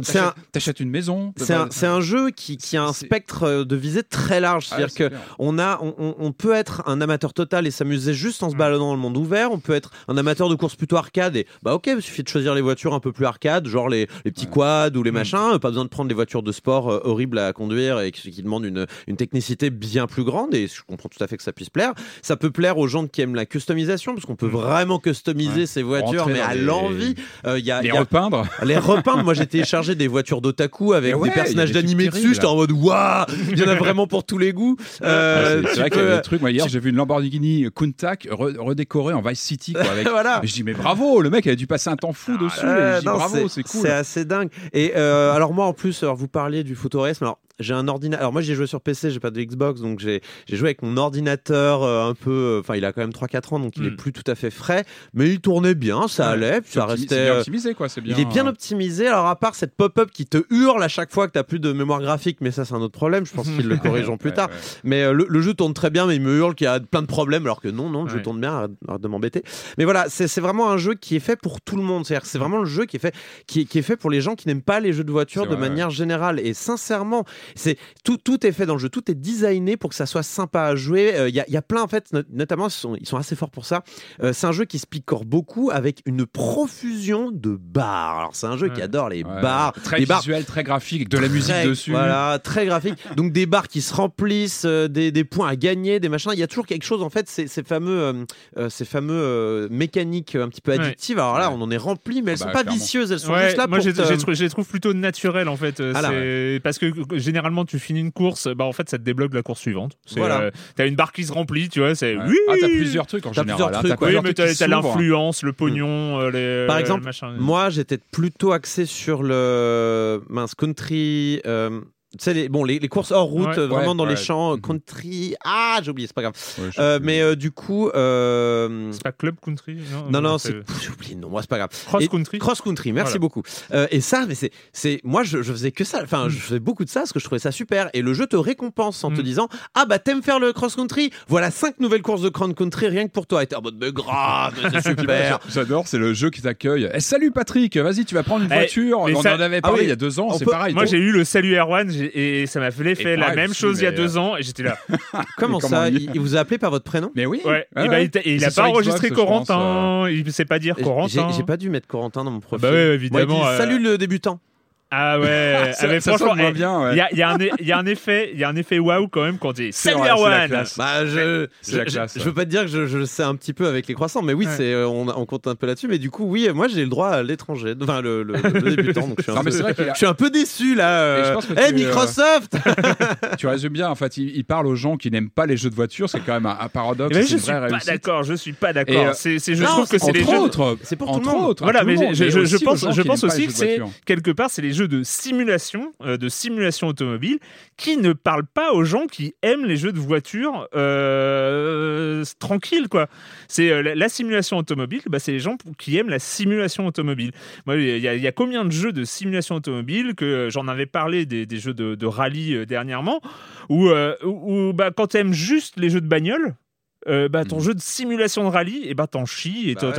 C'est un- T'achètes une maison. C'est un, c'est un jeu qui, qui a un spectre euh, de visée très large. Ah, C'est-à-dire c'est que on, a, on, on- peut être un amateur total et s'amuser juste en se Mm. baladant dans le monde ouvert. On peut être un amateur de course plutôt arcade et bah ok, il suffit de choisir les voitures un peu plus arcade, genre les, les petits quads ou les Mm. machins. Pas besoin de prendre des voitures de sport euh, horribles à conduire et qui, qui demandent une, une technicité bien plus grande. Et je comprends tout à fait que ça puisse plaire. Ça peut plaire aux gens qui aiment la customisation parce qu'on peut Mm. vraiment customiser Ouais. ces voitures, Rentrer mais à les- l'envie. Euh, Il y a, Les il y a- repeindre. les repeindre, moi j'ai téléchargé <laughs> des voitures d'otaku avec ouais, des personnages d'animé dessus. J'étais en mode waouh, il y en a vraiment pour tous les goûts. Euh, Ouais, c'est vrai qu'il y a peux- des trucs. Moi, hier, j'ai vu une Lamborghini Countach re- redécorée en Vice City. Quoi, avec... <laughs> Voilà. Je dis, mais bravo, le mec, il a dû passer un temps fou dessus. Euh, et je dis, non, bravo, c'est cool. C'est assez dingue. Et euh, alors moi en plus, alors vous parliez du photoréalisme. Alors j'ai un ordinateur. Alors moi j'ai joué sur PC, j'ai pas de Xbox, donc j'ai joué avec mon ordinateur euh, un peu. euh, Enfin il a quand même 3-4 ans, donc il est Mm. plus tout à fait frais, mais il tournait bien, ça allait, puis ça restait. c'est bien euh, optimisé, quoi. C'est bien. Il est bien euh, optimisé. Alors, à part cette pop-up qui te hurle à chaque fois que tu n'as plus de mémoire graphique, mais ça, c'est un autre problème. Je pense qu'ils le <laughs> corrigeront plus ouais, tard. ouais. Mais euh, le, le jeu tourne très bien, mais il me hurle qu'il y a plein de problèmes, alors que non, non, le jeu tourne bien, arrête, de m'embêter. Mais voilà, c'est vraiment un jeu qui est fait pour tout le monde. C'est-à-dire c'est vraiment le jeu qui est fait, qui est, qui est fait pour les gens qui n'aiment pas les jeux de voiture de vrai, manière générale. Et sincèrement, c'est tout, tout est fait dans le jeu, tout est designé pour que ça soit sympa à jouer. Euh, Il y, a, il y a plein, en fait, not- notamment, ils sont, ils sont assez forts pour ça. Euh, c'est un jeu qui se picore beaucoup avec une profusion de bars. Alors, c'est un jeu qui adore les Ouais, bars. Très les bars visuel, très graphique, de la musique dessus. Voilà, très graphique. <laughs> Donc des bars qui se remplissent, euh, des, des points à gagner, des machins. Il y a toujours quelque chose en fait, ces, ces fameux, euh, euh, ces fameux euh, mécaniques un petit peu Ouais. addictives. Alors là, on en est rempli, mais elles Bah, sont pas clairement. vicieuses. Elles sont juste là moi pour. j'ai- j'ai trou- je les trouve plutôt naturelles en fait. Euh, Ah là, Parce que euh, généralement tu finis une course, bah en fait ça te débloque la course suivante. C'est, Voilà. euh, T'as une barre qui se remplit, tu vois. C'est Ouais. oui. Ah, t'as plusieurs trucs en T'as général. plusieurs hein. trucs. Oui, mais t'as s'ouvrent. l'influence, le pognon, euh, les. Par les exemple, machins. Moi, j'étais plutôt axé sur le mince country. euh, tu sais, les, bon, les, les courses hors route, Ouais. euh, vraiment Ouais, dans les champs, Mhm. country. Ah, j'ai oublié, c'est pas grave. Euh, mais euh, du coup, euh, C'est pas club country non, non, c'est j'ai oublié. Non, moi, c'est pas grave. cross Et- country? Cross country, merci Voilà. beaucoup. Euh, et ça, mais c'est, c'est, moi, je, je faisais que ça. Enfin, je faisais beaucoup de ça parce que je trouvais ça super. Et le jeu te récompense en te Mm. disant, ah bah t'aimes faire le cross country. Voilà cinq nouvelles courses de cross country rien que pour toi. Et t'es en mode, mais grave, c'est <laughs> super. J'adore, c'est le jeu qui t'accueille. Eh, salut Patrick, vas-y, tu vas prendre une Eh, voiture. On ça- en avait Ah parlé oui, il y a deux ans, c'est peut- pareil. Moi j'ai eu le Salut Erwan j'ai- et ça m'a fait l'effet Et la même chose il y a deux euh, ans et j'étais là. <laughs> Comment ça il, il vous a appelé par votre prénom? Mais oui. Ouais. ouais, et bah, ouais. il, et il a pas Xbox, enregistré je pense, Corentin. Il sait pas dire J'ai, Corentin. j'ai pas dû mettre Corentin dans mon profil. Bah ouais, évidemment. il dit, euh, Salut le débutant. Ah ouais. Ça, ah, mais ça franchement, sonne moins eh, bien. ouais. Il y a, il y il y a un effet, il y a un effet waouh quand même quand tu dis C'est Salut Erwan. classe. Bah, je, je, classe, je- je veux pas te dire que je, je le sais un petit peu avec les croissants, mais oui, Ouais. c'est, euh, on, on compte un peu là-dessus. Mais du coup, oui, moi j'ai le droit à l'étranger, enfin le, le- le débutant. Donc je suis un Non, mais peu- c'est vrai qu'il a- je suis un peu déçu là. Euh. Eh, euh, Microsoft <laughs> Tu résumes bien. En fait, il, il parle aux gens qui n'aiment pas les jeux de voiture. C'est quand même un, un paradoxe. Eh ben, je suis pas d'accord, je suis pas d'accord. euh, C'est, je trouve que c'est Entre les jeux. C'est pour tout le monde. Voilà, mais je, mais pense, aussi que c'est quelque part, c'est les jeux de simulation, euh, de simulation automobile, qui ne parlent pas aux gens qui aiment les jeux de voiture euh, tranquille, quoi. C'est euh, la, la simulation automobile, bah, c'est les gens qui aiment la simulation automobile. Moi, il y, a- combien de jeux de simulation automobile que j'en avais parlé des, jeux de, rallye euh, dernièrement, où, où, bah, quand tu aimes juste les jeux de bagnole, euh, bah, ton Mhm. jeu de simulation de rallye, et bah, t'en chies et Bah ouais.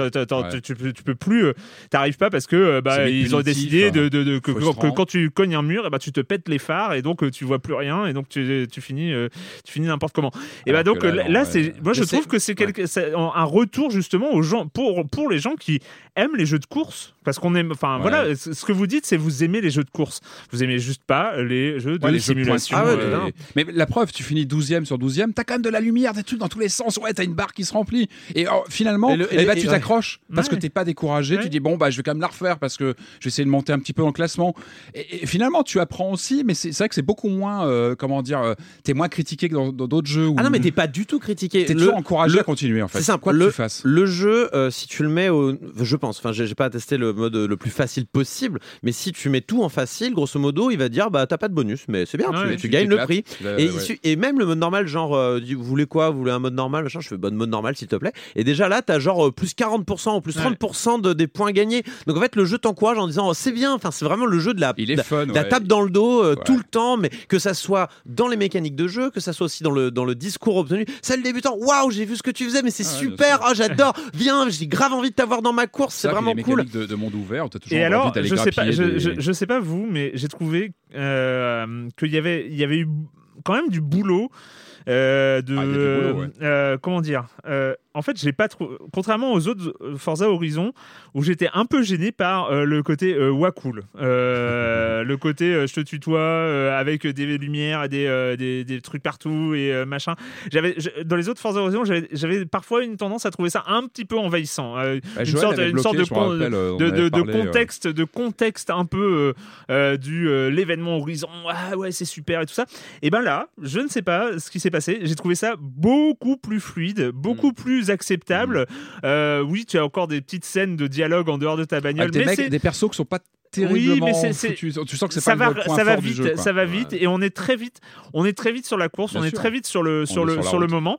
Ouais. tu, tu peux, plus, euh, t'arrives pas parce que euh, bah, ils ont décidé de, de- de- que, quand tu cognes un mur, et bah, tu te pètes les phares et donc euh, tu vois plus rien et donc tu, tu finis, euh, tu finis n'importe comment. Et bah, Alors donc là, là, non, là, ouais. c'est, moi je trouve que c'est un un retour justement aux gens pour pour les gens qui aiment les jeux de course parce qu'on aime, enfin Ouais. voilà, ce que vous dites, c'est vous aimez les jeux de course, vous aimez juste pas les jeux de Ouais, les jeux simulation. Ah ouais, euh, Mais la preuve, tu finis 12e sur 12e, t'as quand même de la lumière, des trucs dans tous les sens. Ouais, t'as une barre qui se remplit. Et oh, finalement, Et le- et eh ben, et tu ouais. t'accroches parce Ouais. que t'es pas découragé. Ouais. Tu dis, bon, bah, je vais quand même la refaire parce que je vais essayer de monter un petit peu le classement. Et, et finalement, tu apprends aussi, mais c'est vrai que c'est beaucoup moins, euh, comment dire, euh, t'es moins critiqué que dans d'autres jeux. Où Ah non, mais t'es pas du tout critiqué. t'es toujours encouragé le- à continuer, en fait. C'est simple. Quoi que le, tu fasses. le jeu, euh, si tu le mets au. Je pense, enfin, j'ai j'ai pas testé le mode le plus facile possible, mais si tu mets tout en facile, grosso modo, il va dire bah t'as pas de bonus, mais c'est bien, tu- Ouais, tu, tu gagnes le prix. Euh, Et, ouais. même le mode normal, genre, euh, vous voulez quoi Vous voulez un mode normal machin Je fais bon mode normal, s'il te plaît. Et déjà là, t'as genre euh, plus 40% ou plus 30% de, des points gagnés. Donc en fait, le jeu t'encourage en disant oh, c'est bien, enfin, c'est vraiment le jeu de la, Il est de la- fun. de la ouais. tape dans le dos euh, tout le temps, mais que ça soit dans les mécaniques de jeu, que ça soit aussi dans le, dans le discours obtenu. Salut débutant, waouh, j'ai vu ce que tu faisais, mais c'est Ah super, oh, j'adore, viens, j'ai grave envie de t'avoir dans ma course, c'est vraiment cool. mécaniques De, de monde ouvert, t'as toujours Et envie alors, d'aller je sais pas, je, des- je, je sais pas vous, mais j'ai trouvé euh, qu'il y avait, il y avait eu quand même du boulot. euh, de Ah, boulot, ouais. euh, comment dire en fait j'ai pas trop contrairement aux autres euh, Forza Horizon où j'étais un peu gêné par euh, le côté euh, wacool euh, <laughs> le côté je te tutoie avec des lumières et des, des, des trucs partout et machin. J'avais dans les autres Forza Horizon j'avais parfois une tendance à trouver ça un petit peu envahissant Bah, une sorte- une de con- rappelle, parlé, contexte de contexte un peu du l'événement horizon ah ouais c'est super et tout ça. Et ben là je ne sais pas ce qui s'est passé. J'ai trouvé ça beaucoup plus fluide beaucoup Mm. plus acceptable. Euh, oui tu as encore des petites scènes de dialogue en dehors de ta bagnole Avec des mais mecs, des persos qui sont pas terriblement mais c'est- c'est- foutus. Tu sens que c'est ça pas va, le point ça va vite, jeu, quoi. ça va vite, et on est très vite, on est très vite sur la course, Bien on est très vite sur le sur le sur le moment.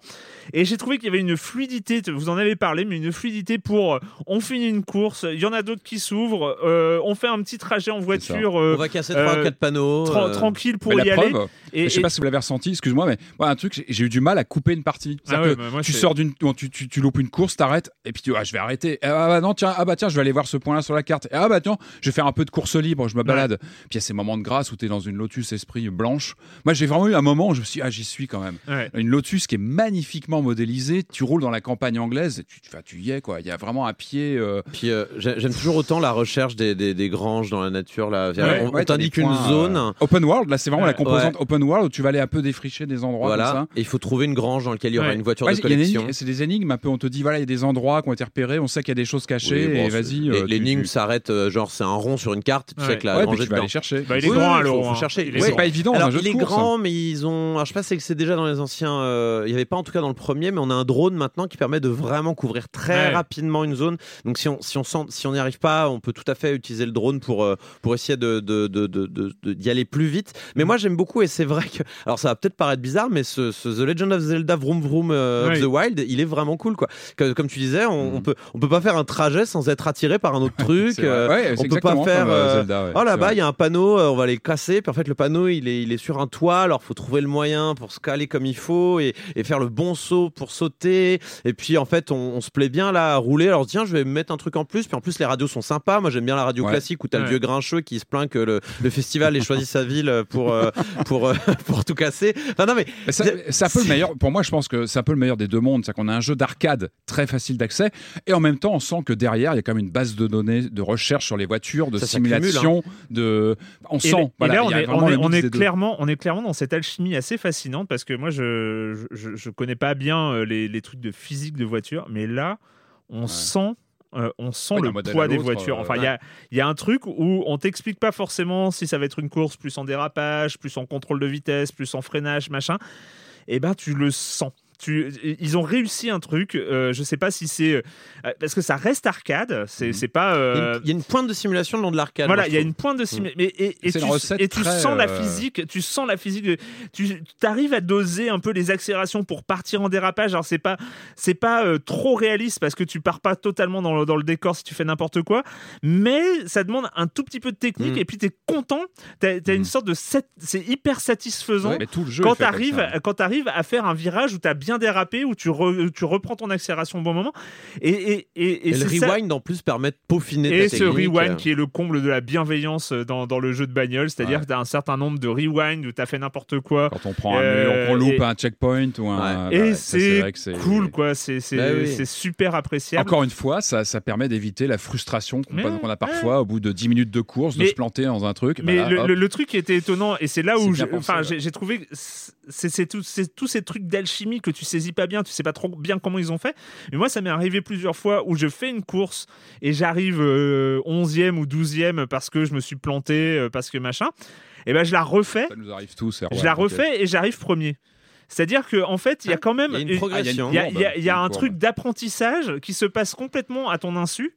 Et j'ai trouvé qu'il y avait une fluidité. Vous en avez parlé, mais une fluidité pour. euh, On finit une course, il y en a d'autres qui s'ouvrent, euh, on fait un petit trajet en voiture. euh, On va casser 3 euh, ou 4 panneaux. tra- euh, tranquille pour Mais y la aller. preuve, Et, je sais et- pas si vous l'avez ressenti, excuse-moi, mais moi, un truc, j'ai- j'ai eu du mal à couper une partie. Ah C'est-à-dire ouais, que bah moi, tu sors d'une, tu, tu, tu loupes une course, t'arrêtes, et puis tu, ah, je vais arrêter. Ah bah non, tiens, ah bah tiens, je vais aller voir ce point-là sur la carte. Et, ah bah tiens, je vais faire un peu de course libre, je me balade. Puis il y a ces moments de grâce où t'es dans une Lotus Esprit blanche. Moi, j'ai vraiment eu un moment où je me suis, dit, ah, j'y suis quand même. ouais. Une Lotus qui est magnifiquement modélisée. Tu roules dans la campagne anglaise, et tu, enfin, tu y es quoi. Il y a vraiment un pied. euh, Puis euh, j'ai- j'aime toujours autant la recherche des, des, des granges dans la nature. Là. Ouais, on t'indique une zone. euh, open world, là, c'est vraiment Ouais. la composante open world où tu vas aller un peu défricher des endroits comme Voilà, ça. et il faut trouver une grange dans laquelle il y aura Ouais. une voiture Ouais, de collection. c'est des énigmes un peu. On te dit voilà, il y a des endroits qui ont été repérés. On sait qu'il y a des choses cachées. Oui, bon, et vas-y. les- tu- L'énigme tu- s'arrête, genre c'est un rond sur une carte, tu Ouais. sais que la Ouais, est tu vas aller chercher. Bah, il est Oui, grand alors. faut- faut hein. chercher. Il est Oui, c'est grand. pas évident dans Alors, un jeu il de est course. hein. grand, mais ils ont. Alors, je sais pas si c'est déjà dans les anciens. euh, Il y avait pas en tout cas dans le premier, mais on a un drone maintenant qui permet de vraiment couvrir très Ouais. rapidement une zone. Donc, si on si on sent, si on n'y arrive pas, on peut tout à fait utiliser le drone pour euh, pour essayer de de- de- de- de- de- d'y aller plus vite. Mais moi, j'aime beaucoup et c'est vrai que. Alors, ça va peut-être paraître bizarre, mais ce, ce The Legend of Zelda Vroom Vroom euh, Ouais. of the Wild, il est vraiment cool, quoi. Que- comme tu disais, on, on peut on peut pas faire un trajet sans être attiré par un autre <laughs> truc. On peut pas exactement faire. comme, euh, Zelda, ouais. Oh là-bas, il y a un panneau, euh, on va les casser. Puis en fait, le panneau, il est, il est sur un toit. Alors, faut trouver le moyen pour se caler comme il faut et, et faire le bon saut pour sauter. Et puis, en fait, on, on se plaît bien là à rouler. Alors, tiens, je vais mettre un truc en plus. Puis en plus, les radios sont sympas. Moi, j'aime bien la radio Ouais. classique où t'as le vieux grincheux qui se plaint que le, le festival ait choisi sa ville pour, euh, pour, euh, <laughs> pour tout casser. Enfin, non, mais Mais ça- C'est un peu le meilleur. Pour moi, je pense que c'est un peu le meilleur des deux mondes. C'est qu'on a un jeu d'arcade très facile d'accès et en même temps, on sent que derrière, il y a quand même une base de données de recherche sur les voitures, de Ça s'accumule, simulation, de. On sent. là- et voilà, là, il on est, on on clairement, on est clairement dans cette alchimie assez fascinante parce que moi, je je, je connais pas bien euh, les, les trucs de physique de voiture, mais là, on sent. euh, on sent Ouais, le poids des voitures. euh, Enfin, il y, a, y a un truc où on t'explique pas forcément si ça va être une course plus en dérapage, plus en contrôle de vitesse, plus en freinage, machin. Et ben, tu le sens. Tu, ils ont réussi un truc. euh, je sais pas si c'est euh, parce que ça reste arcade. C'est Mhm. pas. il y a euh, une- il y, a une pointe de simulation le long de l'arcade. voilà, il y a une pointe de simulation. Mais et, et tu, et tu sens la euh, physique. Tu sens la physique. de- tu arrives à doser un peu les accélérations pour partir en dérapage. Alors c'est pas c'est pas euh, trop réaliste parce que tu pars pas totalement dans le, dans le décor si tu fais n'importe quoi. Mais ça demande un tout petit peu de technique Mm. et puis t'es content. T'as as une sorte de c'est hyper satisfaisant. Mais tout le jeu. Quand t'arrives, quand t'arrives à faire un virage où t'as bien bien déraper, où tu, re- tu reprends ton accélération au bon moment. Et, et, et, et Et, le ça- rewind en plus permet de peaufiner et ta ce technique. rewind qui est le comble de la bienveillance euh, dans, dans le jeu de bagnole, c'est-à-dire Ouais. que tu as un certain nombre de rewind où tu as fait n'importe quoi. Quand on prend un Euh, mur, on loupe et- un checkpoint ou un. et bah, c'est cool, quoi. C'est c'est- Bah oui. c'est super appréciable. Encore une fois, ça, ça permet d'éviter la frustration qu'on a parfois au bout de 10 minutes de course, de se planter dans un truc. Mais Bah là, le, le- le truc qui était étonnant, et c'est là où j'ai- trouvé que c'est c'est tout- c'est tous ces trucs d'alchimie que tu saisis pas bien, tu sais pas trop bien comment ils ont fait. Mais moi, ça m'est arrivé plusieurs fois où je fais une course et j'arrive euh, 11e ou 12e parce que je me suis planté, euh, parce que machin. Et ben je la refais, Ça nous arrive tous. Erwan, je la refais et j'arrive premier. C'est-à-dire que en fait, il y a quand même Il y a une progression. il y a, il y a- il y a Une un courbe. truc d'apprentissage qui se passe complètement à ton insu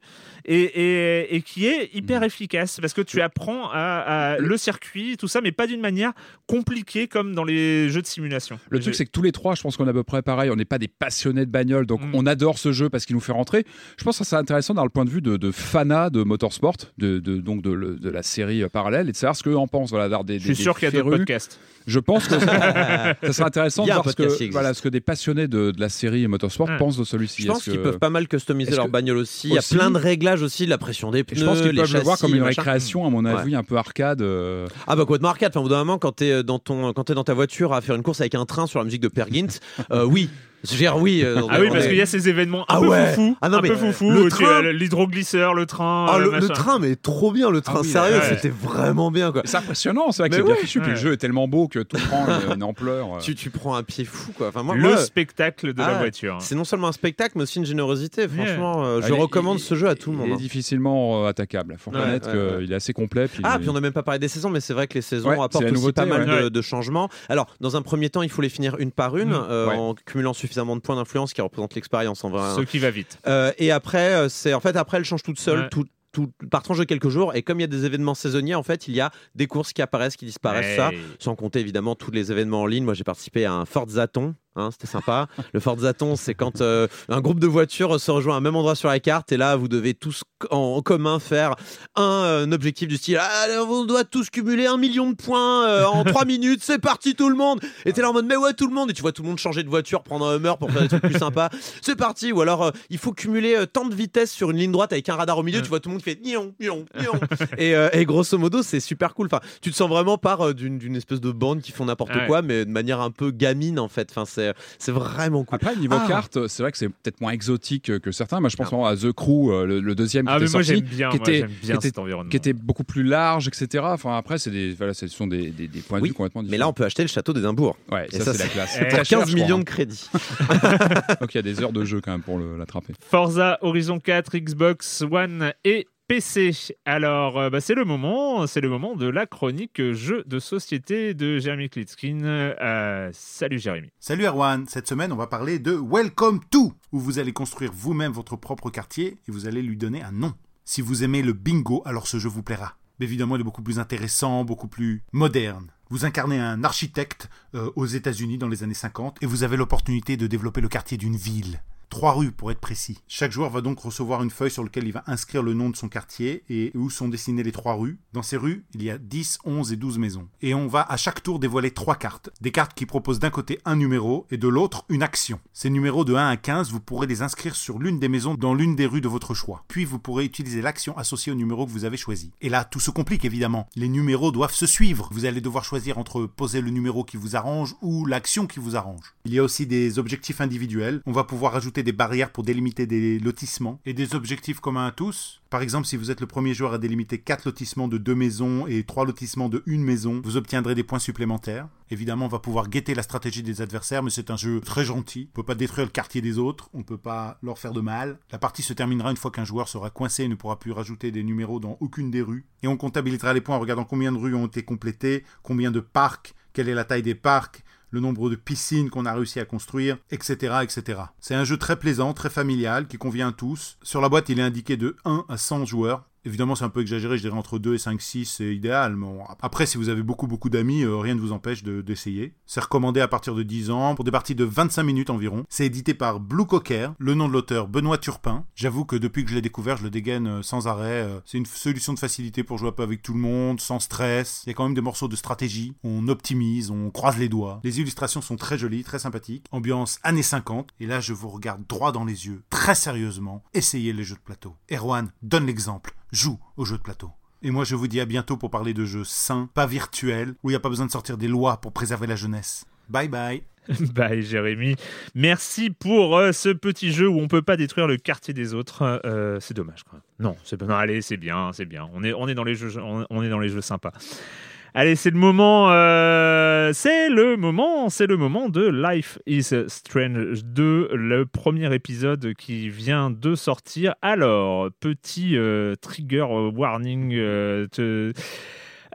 et, et- et qui est hyper Mhm. efficace parce que tu apprends à, à le circuit, tout ça, mais pas d'une manière compliquée comme dans les jeux de simulation. Le truc, c'est que tous les trois, je pense qu'on est à peu près pareil. On n'est pas des passionnés de bagnole, donc Mm. on adore ce jeu parce qu'il nous fait rentrer. Je pense que ça, c'est intéressant dans le point de vue de, de fanat de motorsport, de, de- donc de, le- de la série euh, parallèle, et de savoir ce qu'eux en pensent. Voilà, d'avoir des, Je des- suis sûr des qu'il y a d'autres podcasts. Je pense que ça, <laughs> ça serait intéressant de voir ce que, voilà, ce que des passionnés de, de la série motorsport pensent de celui-ci. Je pense qu'ils peuvent pas mal customiser leur que- bagnole aussi. Il y a plein de réglages aussi, de la pression des pneus, je pense qu'ils les peuvent le voir châssis, comme une machin. récréation, à mon avis, un peu arcade. euh, Ah bah complètement arcade. Enfin, au bout d'un moment, quand t'es euh, dans ton, quand t'es dans ta voiture à faire une course avec un train sur la musique de Per Gint, euh, oui. Je veux dire, oui. euh, Ah oui, on parce est- qu'il y a ces événements un Ah peu ouais. foufou, Ah non, un mais peu foufou, le où tu train- as l'hydroglisseur, le train, Ah, euh, le, le machin. train, mais trop bien, le train, Ah oui, sérieux, ouais. c'était vraiment bien quoi. C'est impressionnant, c'est vrai que Mais c'est bien ouais. fichu, puis Ouais. le jeu est tellement beau que tout prend une, une ampleur. euh. Tu, tu prends un pied fou quoi. Enfin, moi, le moi, spectacle de la Ah, voiture. c'est non seulement un spectacle, mais aussi une générosité. Franchement, euh, je Ah, il- recommande il- ce jeu à tout le Il monde. est hein. difficilement euh, attaquable. Il faut Ouais, reconnaître ouais, qu'il est assez complet. Puis Ah, il- puis on n'a même pas parlé des saisons, mais c'est vrai que les saisons Ouais, c'est apportent la aussi nouveauté, pas mal ouais. de, de changements. Alors, dans un premier temps, il faut les finir une par une, Mm. euh, Ouais. en cumulant suffisamment de points d'influence qui représentent l'expérience en vrai. Ce qui va vite. Euh, et après, euh, c'est en fait après, elle change toute seule, Ouais. tout, tout, par tranche de quelques jours. Et comme il y a des événements saisonniers, en fait, il y a des courses qui apparaissent, qui disparaissent. Ça, sans compter évidemment tous les événements en ligne. Moi, j'ai participé à un Forzaton. Hein, c'était sympa. le Forzaton, c'est quand euh, un groupe de voitures se rejoint à un même endroit sur la carte et là, vous devez tous en, en commun faire un, euh, un objectif du style ah, on doit tous cumuler un million de points euh, en trois <laughs> minutes. C'est parti tout le monde. Et t'es là en mode mais ouais tout le monde et tu vois tout le monde changer de voiture, prendre un Hummer pour faire des trucs plus sympas. <laughs> C'est parti. Ou alors il faut cumuler tant de vitesse sur une ligne droite avec un radar au milieu. Tu vois tout le monde qui fait nion nion nion. <laughs> et, et grosso modo, c'est super cool. Enfin, tu te sens vraiment part d'une d'une espèce de bande qui font n'importe Ouais. quoi, mais de manière un peu gamine en fait. Enfin, c'est c'est vraiment cool. Après, niveau Ah. carte, c'est vrai que c'est peut-être moins exotique que certains. Moi, je pense vraiment à The Crew, euh, le, le deuxième qui Ah, était sorti, bien, qui était- bien qui était- cet environnement. qui était beaucoup plus large, etc. Enfin, après, c'est des, voilà, ce sont des, des, des points de Oui, vue complètement différents. Mais là, on peut acheter le château d'Édimbourg. ouais, et ça, ça, c'est la classe. Pour cher, 15 je crois, millions hein. de crédits. <laughs> Donc, il y a des heures de jeu quand même pour le- l'attraper. Forza Horizon 4, Xbox One et PC. Alors, euh, bah, c'est le moment, c'est le moment de la chronique jeu de société de Jérémy Klitskin. Euh, salut Jérémy. Salut Erwan, cette semaine on va parler de Welcome to, où vous allez construire vous-même votre propre quartier et vous allez lui donner un nom. Si vous aimez le bingo, alors ce jeu vous plaira. Évidemment, il est beaucoup plus intéressant, beaucoup plus moderne. Vous incarnez un architecte euh, aux États-Unis dans les années 50 et vous avez l'opportunité de développer le quartier d'une ville. Trois rues pour être précis. Chaque joueur va donc recevoir une feuille sur laquelle il va inscrire le nom de son quartier et où sont dessinées les trois rues. Dans ces rues, il y a 10, 11 et 12 maisons. Et on va à chaque tour dévoiler trois cartes. Des cartes qui proposent d'un côté un numéro et de l'autre une action. Ces numéros de 1 à 15, vous pourrez les inscrire sur l'une des maisons dans l'une des rues de votre choix. Puis vous pourrez utiliser l'action associée au numéro que vous avez choisi. Et là, tout se complique évidemment. Les numéros doivent se suivre. Vous allez devoir choisir entre poser le numéro qui vous arrange ou l'action qui vous arrange. Il y a aussi des objectifs individuels. On va pouvoir ajouter des barrières pour délimiter des lotissements et des objectifs communs à tous. Par exemple, si vous êtes le premier joueur à délimiter 4 lotissements de 2 maisons et 3 lotissements de 1 maison, vous obtiendrez des points supplémentaires. Évidemment, on va pouvoir guetter la stratégie des adversaires, mais c'est un jeu très gentil. On peut pas détruire le quartier des autres, on peut pas leur faire de mal. La partie se terminera une fois qu'un joueur sera coincé et ne pourra plus rajouter des numéros dans aucune des rues. Et on comptabilisera les points en regardant combien de rues ont été complétées, combien de parcs, quelle est la taille des parcs, le nombre de piscines qu'on a réussi à construire, etc. etc. C'est un jeu très plaisant, très familial, qui convient à tous. Sur la boîte, il est indiqué de 1 à 100 joueurs. Évidemment, c'est un peu exagéré, je dirais entre 2 et 5, 6, c'est idéal. Mais après, si vous avez beaucoup, beaucoup d'amis, euh, rien ne vous empêche de- d'essayer. c'est recommandé à partir de 10 ans, pour des parties de 25 minutes environ. C'est édité par Blue Cocker, le nom de l'auteur Benoît Turpin. J'avoue que depuis que je l'ai découvert, je le dégaine euh, sans arrêt. euh, C'est une solution de facilité pour jouer un peu avec tout le monde, sans stress. Il y a quand même des morceaux de stratégie. On optimise, on croise les doigts. Les illustrations sont très jolies, très sympathiques. Ambiance années 50. Et là, je vous regarde droit dans les yeux, très sérieusement. Essayez les jeux de plateau. Erwan, donne l'exemple. Joue aux jeux de plateau. Et moi, je vous dis à bientôt pour parler de jeux sains, pas virtuels, où il n'y a pas besoin de sortir des lois pour préserver la jeunesse. Bye bye. <laughs> Bye Jérémy. Merci pour euh, ce petit jeu où on peut pas détruire le quartier des autres. Euh, c'est dommage même. Non, c'est non, allez, c'est bien, c'est bien. On est, on est dans les jeux, on on est dans les jeux sympas. Allez, c'est le moment, euh, c'est le moment, c'est le moment de Life is Strange 2, le premier épisode qui vient de sortir. Alors, petit euh, trigger warning. euh,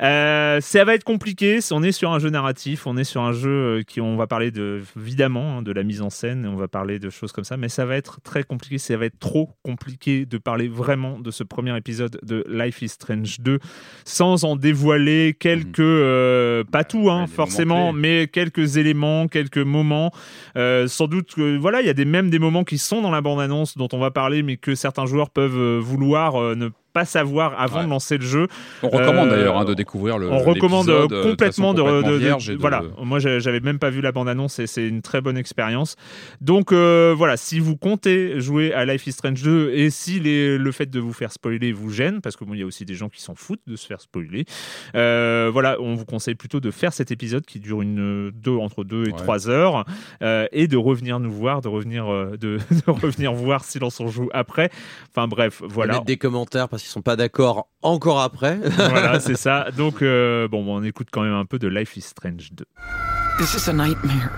euh, ça va être compliqué. On est sur un jeu narratif, on est sur un jeu euh, qui, on va parler de, évidemment, hein, de la mise en scène, on va parler de choses comme ça, mais ça va être très compliqué. Ça va être trop compliqué de parler vraiment de ce premier épisode de Life is Strange 2 sans en dévoiler quelques, euh, pas tout, hein, forcément, mais quelques éléments, quelques moments. Euh, sans doute que voilà, il y a des même des moments qui sont dans la bande-annonce dont on va parler, mais que certains joueurs peuvent vouloir ne pas savoir avant Ouais. de lancer le jeu. On recommande Euh, d'ailleurs hein, de découvrir le. On recommande euh, euh, complètement de, façon complètement de- vierge et de- voilà. Moi, j'avais même pas vu la bande annonce et c'est une très bonne expérience. Donc euh, voilà, si vous comptez jouer à Life is Strange 2 et si les- le fait de vous faire spoiler vous gêne, parce que bon, il y a aussi des gens qui s'en foutent de se faire spoiler. euh, voilà, on vous conseille plutôt de faire cet épisode qui dure une deux entre 2 et Ouais. 3 heures euh, et de revenir nous voir, de revenir euh, de, <laughs> de revenir voir Silence on joue après. Enfin bref, Voilà. voilà. Mettre des commentaires parce qu'ils sont pas d'accord encore après. <laughs> voilà, c'est ça. Donc, euh, bon, on écoute quand même un peu de Life is Strange 2. This is a nightmare.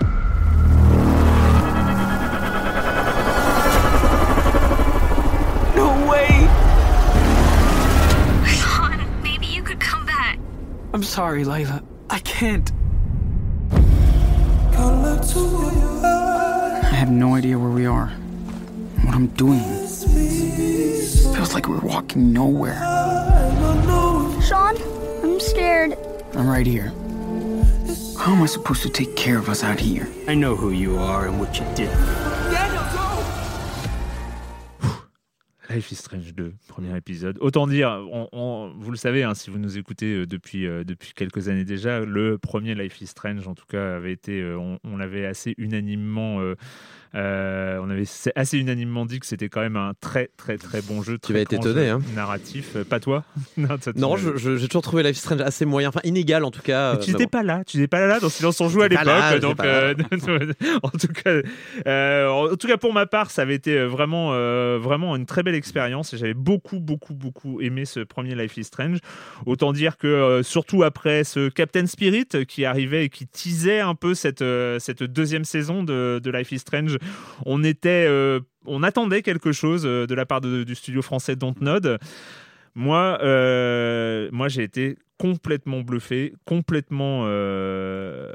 No way! Sean, maybe you could come back. I'm sorry, Layla. I can't. I have no idea where we are. What I'm doing. Feels like we're walking nowhere. Sean, I'm scared. I'm right here. How am I supposed to take care of us out here? I know who you are and what you did. Life is Strange 2, premier épisode. Autant dire, on- on- vous le savez, hein, si vous nous écoutez euh, depuis, euh, depuis quelques années déjà, le premier Life is Strange, en tout cas, avait été, euh, on, on l'avait assez unanimement, euh, on avait assez unanimement dit que c'était quand même un très très très bon jeu. Tu vas être étonné, hein. Narratif, pas toi? <laughs> Non, non, j'ai toujours trouvé Life is Strange assez moyen, enfin inégal en tout cas. Mais tu n'étais bon. pas là, tu n'étais pas là dans Silence on joue à l'époque, donc <laughs> en tout cas, en tout cas pour ma part, ça avait été vraiment, vraiment une très belle expérience et j'avais beaucoup, beaucoup, beaucoup aimé ce premier Life is Strange. Autant dire que euh, surtout après ce Captain Spirit qui arrivait et qui teasait un peu cette, euh, cette deuxième saison de, Life is Strange, on était, euh, on attendait quelque chose de la part du studio français Dontnod. Moi, moi j'ai été complètement bluffé, complètement euh,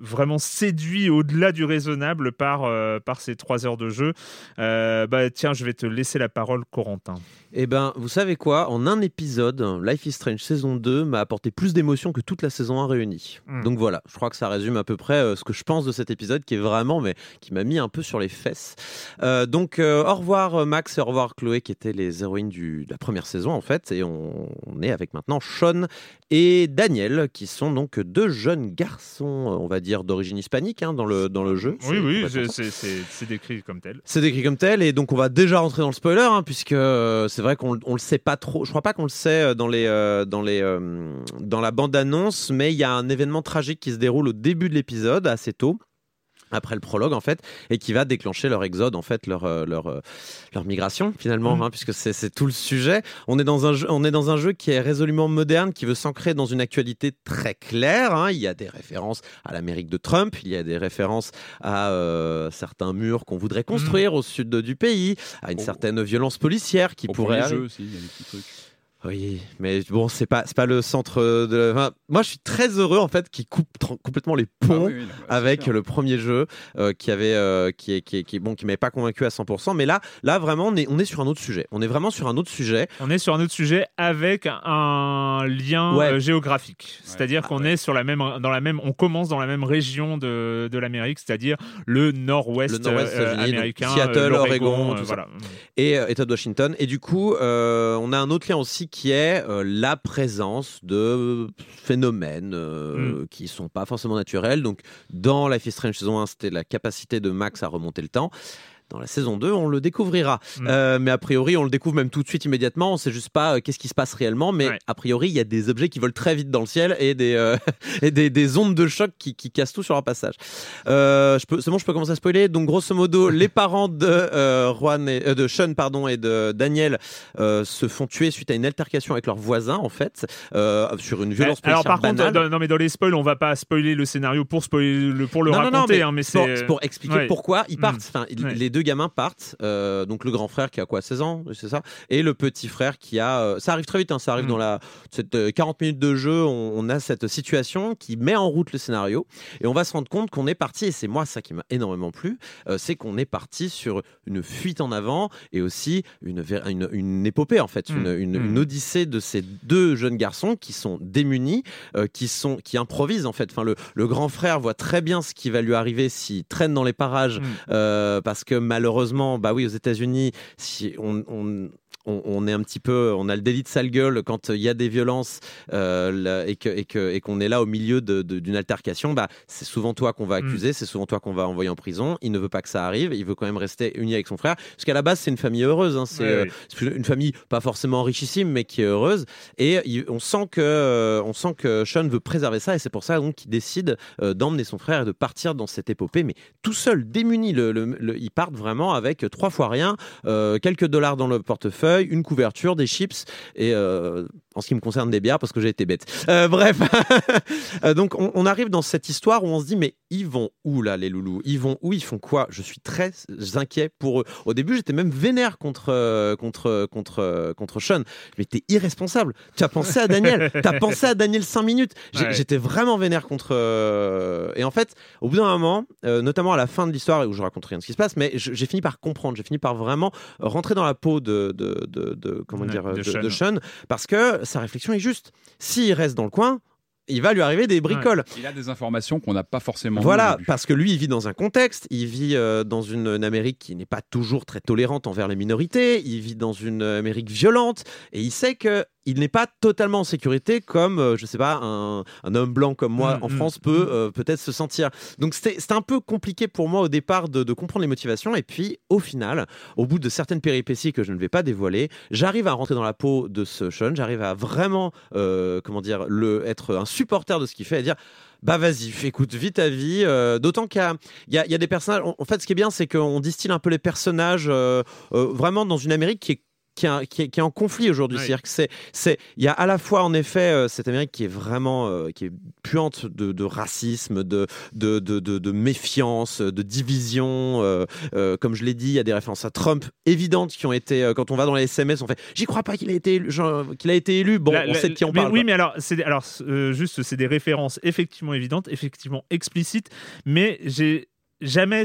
vraiment séduit au-delà du raisonnable par, euh, par ces trois heures de jeu. Euh, bah, tiens, je vais te laisser la parole, Corentin. Eh ben, vous savez quoi? En un épisode, Life is Strange saison 2 m'a apporté plus d'émotions que toute la saison 1 réunie. Mm. Donc voilà, je crois que ça résume à peu près ce que je pense de cet épisode qui est vraiment, mais qui m'a mis un peu sur les fesses. Donc au revoir Max et au revoir Chloé qui étaient les héroïnes du, de la première saison en fait. Et on, on est avec maintenant Sean et Daniel qui sont donc deux jeunes garçons, on va dire d'origine hispanique hein, dans, le, dans le jeu. Oui, oui, c'est- décrit comme tel. C'est décrit comme tel, et donc on va déjà rentrer dans le spoiler, hein, puisque euh, c'est vrai qu'on on le sait pas trop. Je crois pas qu'on le sait euh, dans les euh, dans les euh, dans la bande annonce, mais il y a un événement tragique qui se déroule au début de l'épisode, assez tôt. Après le prologue en fait, et qui va déclencher leur exode en fait, leur euh, leur euh, leur migration finalement, Mhm. hein, puisque c'est c'est tout le sujet. On est dans un jeu, on est dans un jeu qui est résolument moderne, qui veut s'ancrer dans une actualité très claire. hein. Il y a des références à l'Amérique de Trump, il y a des références à euh, certains murs qu'on voudrait construire au sud du pays, à une certaine violence policière qui Au pourrait premier arriver. jeu aussi, il y a des petits trucs. Oui, mais bon, c'est pas, c'est pas le centre de. enfin, moi, je suis très heureux en fait qu'il coupe complètement les Ah ponts oui, oui, non, bah, avec le premier jeu euh, qui avait, euh, qui, est- qui, est- qui, est- bon, qui m'avait pas convaincu à 100%. Mais là, là vraiment, on est, on est sur un autre sujet. On est vraiment sur un autre sujet. On est sur un autre sujet avec un lien Ouais. euh, géographique. C'est-à-dire Ah, qu'on est sur la même, dans la même, on commence dans la même région de, de l'Amérique, c'est-à-dire le nord-ouest, Le nord-ouest euh, américain, Seattle, Oregon, euh, tout ça. voilà. et État de Washington. Et du coup, euh, on a un autre lien aussi qui est euh, la présence de phénomènes euh, qui sont pas forcément naturels. Donc, dans Life is Strange saison 1, c'était la capacité de Max à remonter le temps. Dans la saison 2, on le découvrira. Mm. Euh, mais a priori, on le découvre même tout de suite, immédiatement. On sait juste pas euh, qu'est-ce qui se passe réellement. Mais Ouais. a priori, il y a des objets qui volent très vite dans le ciel et des, euh, <laughs> et des, des ondes de choc qui, qui cassent tout sur leur passage. Je peux, c'est bon, je peux commencer à spoiler. Donc, grosso modo, <laughs> les parents de Juan et, de Sean, pardon, et de Daniel se font tuer suite à une altercation avec leurs voisins, en fait, sur une violence Alors par contre, dans, non mais dans les spoils, on va pas spoiler le scénario pour spoiler le pour le non, non, non, raconter, mais, hein, mais c'est pour, expliquer ouais. pourquoi ils Mm. partent. Enfin, il- Ouais. les deux gamins partent. euh, donc le grand frère qui a quoi, 16 ans, c'est ça, et le petit frère qui a. euh, ça arrive très vite. hein, ça arrive Mm. dans la cette euh, 40 minutes de jeu. On, on a cette situation qui met en route le scénario et on va se rendre compte qu'on est parti. Et c'est moi ça qui m'a énormément plu. euh, c'est qu'on est parti sur une fuite en avant et aussi une une, une épopée en fait, Mm. une, une, Mm. une odyssée de ces deux jeunes garçons qui sont démunis, euh, qui sont qui improvisent en fait. Enfin, le, le grand frère voit très bien ce qui va lui arriver s'il traîne dans les parages, Mm. euh, parce que malheureusement, bah oui, aux États-Unis, si on, on on, on est un petit peu, on a le délit de sale gueule quand il y a des violences euh, là, et que et que et qu'on est là au milieu d'une altercation. Bah, c'est souvent toi qu'on va Mm. accuser, c'est souvent toi qu'on va envoyer en prison. Il ne veut pas que ça arrive, il veut quand même rester uni avec son frère, parce qu'à la base c'est une famille heureuse. hein. c'est euh, une famille pas forcément richissime, mais qui est heureuse. Et il- on sent que euh, on sent que Sean veut préserver ça, et c'est pour ça donc qu'il décide euh, d'emmener son frère et de partir dans cette épopée, mais tout seul, démuni. Le, le- le- ils partent vraiment avec trois fois rien, euh, quelques dollars dans le portefeuille, une couverture, des chips et euh, en ce qui me concerne des bières parce que j'ai été bête. Euh, bref, <laughs> Euh, donc on, on arrive dans cette histoire où on se dit mais ils vont où là les loulous? Ils vont où? Ils font quoi? Je suis très inquiet pour eux. Au début j'étais même vénère contre euh, contre contre contre Sean. Mais t'es irresponsable. Tu as pensé à Daniel? T'as pensé à Daniel 5 <laughs> minutes? Ouais. J'étais vraiment vénère contre. Et en fait, au bout d'un moment, notamment à la fin de l'histoire où je raconte rien de ce qui se passe, mais j'ai fini par comprendre. J'ai fini par vraiment rentrer dans la peau de de, de, de- comment Ouais, dire de de, Sean. de Sean parce que sa réflexion est juste. S'il reste dans le coin. Il va lui arriver des bricoles. Il a des informations qu'on n'a pas forcément. Voilà, parce que lui, il vit dans un contexte, il vit euh, dans une, une Amérique qui n'est pas toujours très tolérante envers les minorités, il vit dans une Amérique violente, et il sait que il n'est pas totalement en sécurité comme, euh, je sais pas, un, un homme blanc comme moi Mm, en mm, France peut euh, peut-être se sentir. Donc c'était un peu compliqué pour moi au départ de, de comprendre les motivations, et puis au final, au bout de certaines péripéties que je ne vais pas dévoiler, j'arrive à rentrer dans la peau de ce Sean, j'arrive à vraiment, euh, comment dire, le, être un supporter de ce qu'il fait, et dire bah vas-y, écoute, vis ta vie. euh, D'autant qu'il y y, a, il y a des personnages. En en fait, ce qui est bien, c'est qu'on distille un peu les personnages euh, euh, vraiment dans une Amérique qui est qui est, qui est- qui est en conflit aujourd'hui. Oui. C'est-à-dire que c'est, c'est, il y a à la fois en effet euh, cette Amérique qui est vraiment, euh, qui est puante de, de racisme, de, de, de, de, de méfiance, de division. euh, comme je l'ai dit, il y a des références à Trump évidentes qui ont été, quand on va dans les SMS, on fait, j'y crois pas qu'il a été, élu, genre, qu'il a été élu. Bon, La- on la- sait de qui on mais parle. Oui, quoi. mais alors, c'est des- alors juste, c'est des références effectivement évidentes, effectivement explicites, mais j'ai jamais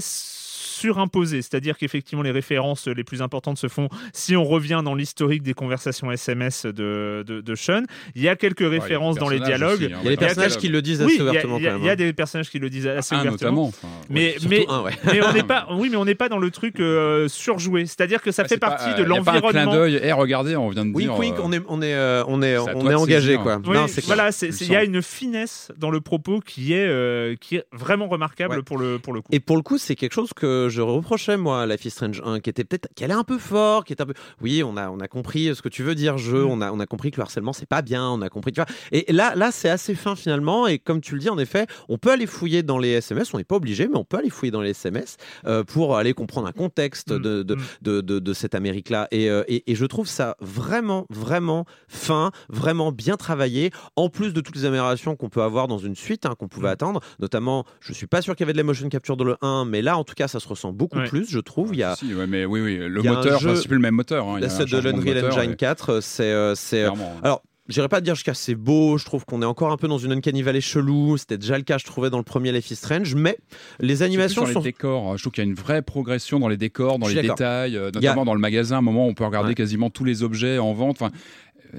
surimposé. C'est-à-dire qu'effectivement, les références les plus importantes se font si on revient dans l'historique des conversations SMS de, de, de Sean. Il y a quelques Ouais, références dans les dialogues. aussi, hein, Il y a ouais, personnages dans qui le disent Oui, assez a- ouvertement il y, a- quand même. il y a hein. des personnages qui le disent assez Un ouvertement. notamment. enfin, Mais, mais, un, ouais. <laughs> mais on n'est pas, oui, mais on n'est pas dans le truc euh, surjoué. C'est-à-dire que ça ouais, fait pas, partie euh, de pas un clin l'environnement. d'œil. Eh, regardez, on vient de dire. wink, euh, on est on est euh, on est on est engagé quoi. Oui, Non, voilà, il y a une finesse dans le propos qui est, qui est vraiment remarquable pour, le, pour le coup. Et pour le coup, c'est quelque chose que je reprochais moi à Life is Strange 1, qui était peut-être, qui allait un peu fort, qui était un peu. Oui, on a on a compris ce que tu veux dire jeu, Mm. on a on a compris que le harcèlement c'est pas bien, on a compris tu vois. Et là là c'est assez fin finalement et comme tu le dis en effet, on peut aller fouiller dans les SMS, on n'est pas obligé, mais on peut aller fouiller dans les SMS euh, pour aller comprendre un contexte Mm, de, de, mm. de, de, de cette Amérique là. Et, euh, et et je trouve ça vraiment vraiment fin, vraiment bien travaillé. En plus de toutes les améliorations qu'on peut avoir dans une suite hein, qu'on pouvait attendre, notamment, je suis pas sûr qu'il y avait de la motion capture dans le 1, mais là, en tout cas, ça se se ressent beaucoup Ouais. plus, je trouve. Il y a Si, ouais, mais oui, oui, le moteur, jeu- enfin, c'est plus le même moteur. hein, set de l'Unreal Engine et- 4, c'est euh, c'est euh, alors, j'irais pas dire jusqu'à c'est beau, je trouve qu'on est encore un peu dans une Uncanny Valley chelou, c'était déjà le cas je trouvais dans le premier Life is Strange, mais les animations sur sont... les décors. Je trouve qu'il y a une vraie progression dans les décors, dans les détails, euh, a- notamment dans le magasin. À un moment, on peut regarder Ouais. quasiment tous les objets en vente. Enfin,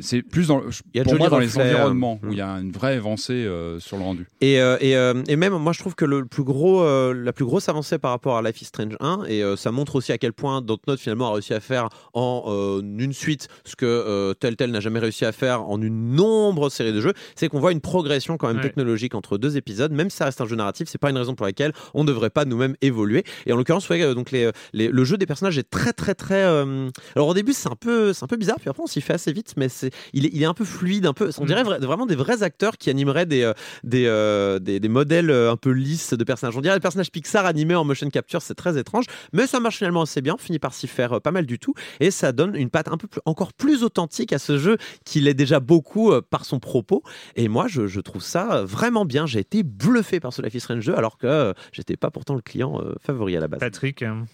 c'est plus dans, Il y a de pour moi dans les euh, environnements où il y a une vraie avancée euh, sur le rendu. Et, euh, et, euh, et même, moi, je trouve que le plus gros, euh, la plus grosse avancée par rapport à Life is Strange 1, et euh, ça montre aussi à quel point Dontnod finalement a réussi à faire en euh, une suite ce que euh, Telltale n'a jamais réussi à faire en une nombre série de jeux, c'est qu'on voit une progression quand même Ouais. technologique entre deux épisodes, même si ça reste un jeu narratif, c'est pas une raison pour laquelle on ne devrait pas nous-mêmes évoluer. Et en l'occurrence, ouais, donc les, les- le jeu des personnages est très très très. euh, Alors au début, c'est un peu, c'est un peu bizarre, puis après on s'y fait assez vite, mais c'est, il est, il est un peu fluide, un peu. On Mm. dirait vra- vraiment des vrais acteurs qui animeraient des, euh, des, euh, des, des modèles euh, un peu lisses de personnages. On dirait des personnages Pixar animés en motion capture, c'est très étrange, mais ça marche finalement assez bien. On finit par s'y faire euh, pas mal du tout, et ça donne une patte un peu plus, encore plus authentique à ce jeu qu'il est déjà beaucoup euh, par son propos. Et moi, je, je trouve ça vraiment bien. J'ai été bluffé par ce Life is Strange 2, alors que euh, j'étais pas pourtant le client euh, favori à la base. Patrick, hein.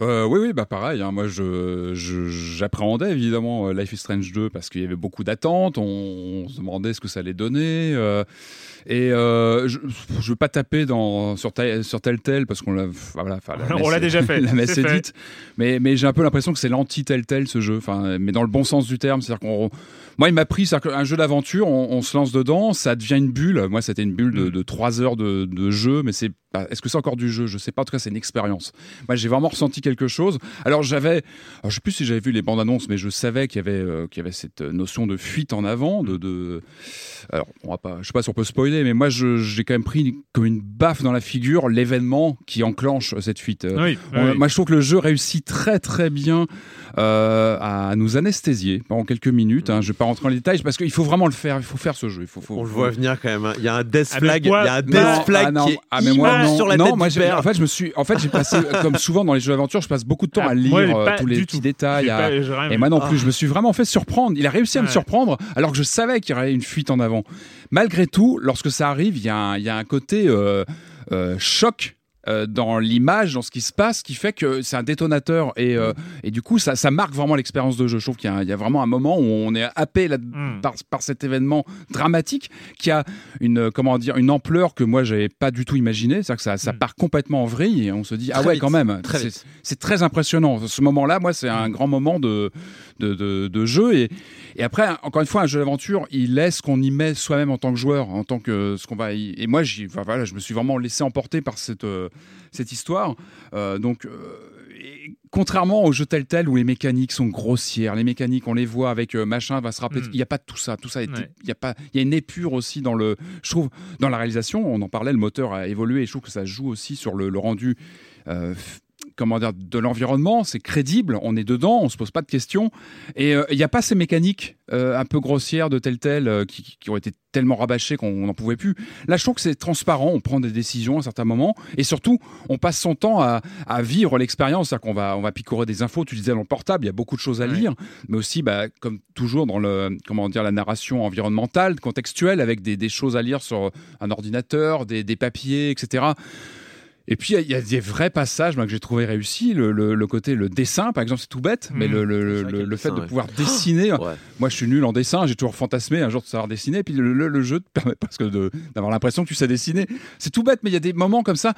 Euh, oui, oui, bah pareil. hein, moi, je, je- j'appréhendais évidemment Life is Strange 2 parce qu'il y avait beaucoup d'attentes. On, on se demandait ce que ça allait donner. euh, et euh, je ne veux pas taper dans, sur, tel- sur tel tel parce qu'on l'a, voilà, <laughs> On déjà fait, <laughs> la messe c'est est dite. Mais, mais j'ai un peu l'impression que c'est l'anti tel tel ce jeu. Enfin, mais dans le bon sens du terme, c'est-à-dire qu'on moi, il m'a pris, c'est-à-dire qu'un jeu d'aventure, on, on se lance dedans, ça devient une bulle. Moi, c'était une bulle de, Mm. de 3 heures de, de jeu, mais c'est pas- est-ce que c'est encore du jeu? Je sais pas. En tout cas, c'est une expérience. Moi, j'ai vraiment ressenti quelque chose. Alors, j'avais, je sais plus si j'avais vu les bandes annonces, mais je savais qu'il y avait, euh, qu'il y avait cette notion de fuite en avant, de, de... alors, on va pas, je sais pas si on peut spoiler, mais moi, j'ai quand même pris comme une baffe dans la figure l'événement qui enclenche cette fuite. Euh, Oui, on- oui. Moi, je trouve que le jeu réussit très très bien euh, à nous anesthésier pendant quelques minutes. Hein. Je vais pas rentrer dans les détails parce qu'il faut vraiment le faire. Il faut faire ce jeu. Il faut, faut- On le voit venir quand même. hein. Il y a un death Ah, flag, il y quoi a un Non, death flag ah non, qui est ah, mais moi, non, sur la non, tête moi, du j'ai- père. En fait, je me suis, en fait, j'ai passé <laughs> comme souvent dans les jeux d'aventure, je passe beaucoup de temps Ah, à lire moi, euh, tous les petits tout. détails. À- pas- Et moi non Ah. plus, je me suis vraiment fait surprendre. Il a réussi à me surprendre alors que je savais qu'il y aurait une fuite en avant. Malgré tout, lorsque ça arrive, il y, a un- il y a un côté euh, euh, choc. Euh, dans l'image, dans ce qui se passe, qui fait que c'est un détonateur et, euh, et du coup ça, ça marque vraiment l'expérience de jeu. Je trouve qu'il y, a- il y a vraiment un moment où on est happé là, Mm. par, par cet événement dramatique qui a une euh, comment dire une ampleur que moi j'avais pas du tout imaginé. C'est-à-dire que ça, ça Mm. part complètement en vrille et on se dit ah ouais vite, quand même. C'est- très impressionnant. Ce moment-là, moi c'est un grand moment de de, de, de jeu et, et après encore une fois un jeu d'aventure il laisse qu'on y met soi-même en tant que joueur en tant que ce qu'on va y... et moi enfin, voilà je me suis vraiment laissé emporter par cette euh, cette histoire Euh, donc euh, contrairement au jeu tel tel où les mécaniques sont grossières les mécaniques on les voit avec euh, machin va se rappeler Mm. il n'y a pas tout ça tout ça Ouais. il y a pas il y a une épure aussi dans le je trouve dans la réalisation on en parlait le moteur a évolué et je trouve que ça joue aussi sur le, le rendu euh, comment dire de l'environnement c'est crédible on est dedans on se pose pas de questions. Et euh, il n'y a pas ces mécaniques euh, un peu grossières de tel tel euh, qui, qui ont été tellement rabâchées qu'on n'en pouvait plus. Là je trouve que c'est transparent on prend des décisions à certains moments et surtout on passe son temps à, à vivre l'expérience. C'est-à-dire qu'on va on va picorer des infos tu disais dans le portable il y a beaucoup de choses à lire. Mais aussi bah, comme toujours dans le comment dire la narration environnementale contextuelle avec des, des choses à lire sur un ordinateur des, des papiers etc et puis, il y a- il y, a des vrais passages moi, que j'ai trouvé réussis. Le, le- le côté, le dessin, par exemple, c'est tout bête, mais Mm. le, le- le fait dessin, de ouais. pouvoir dessiner. Ouais. Moi, je suis nul en dessin, j'ai toujours fantasmé un jour de savoir dessiner. Et puis, le, jeu te permet de- d'avoir l'impression que tu sais dessiner. C'est tout bête, mais il y a des moments comme ça.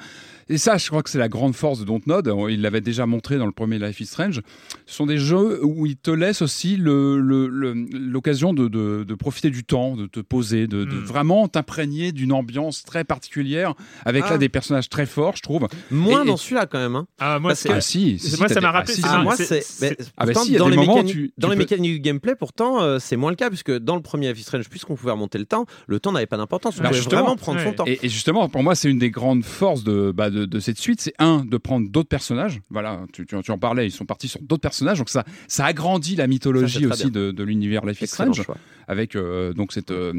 Et ça, je crois que c'est la grande force de Dontnod. Il l'avait déjà montré dans le premier Life is Strange. Ce sont des jeux où ils te laissent aussi le- le- le- l'occasion de, de- de profiter du temps, de te poser, de, de Mm. vraiment t'imprégner d'une ambiance très particulière, avec Ah. là des personnages très forts, je trouve. Moins Et- dans celui-là quand même. hein. Ah, moi, c'est. c'est- Ah si, si, si, moi, t'as ça m'a ah, rappelé-. Ah, un- moi, c'est- c'est. mais Ah bah pourtant, si, il y a dans des les moments où mécaniques, tu- dans tu les peux- mécaniques du gameplay, pourtant, euh, c'est moins le cas puisque dans le premier Life is Strange, puisqu'on pouvait remonter le temps, le temps n'avait pas d'importance. On pouvait justement, vraiment prendre son ouais. temps. Et, et justement, pour moi, c'est une des grandes forces de, bah, de, de cette suite. C'est un, de prendre d'autres personnages. Voilà, tu, tu, tu en parlais, ils sont partis sur d'autres personnages. Donc ça, ça agrandit la Ça, mythologie c'est très aussi de, de l'univers Life is Excellent Strange. choix. Avec euh, donc cette euh,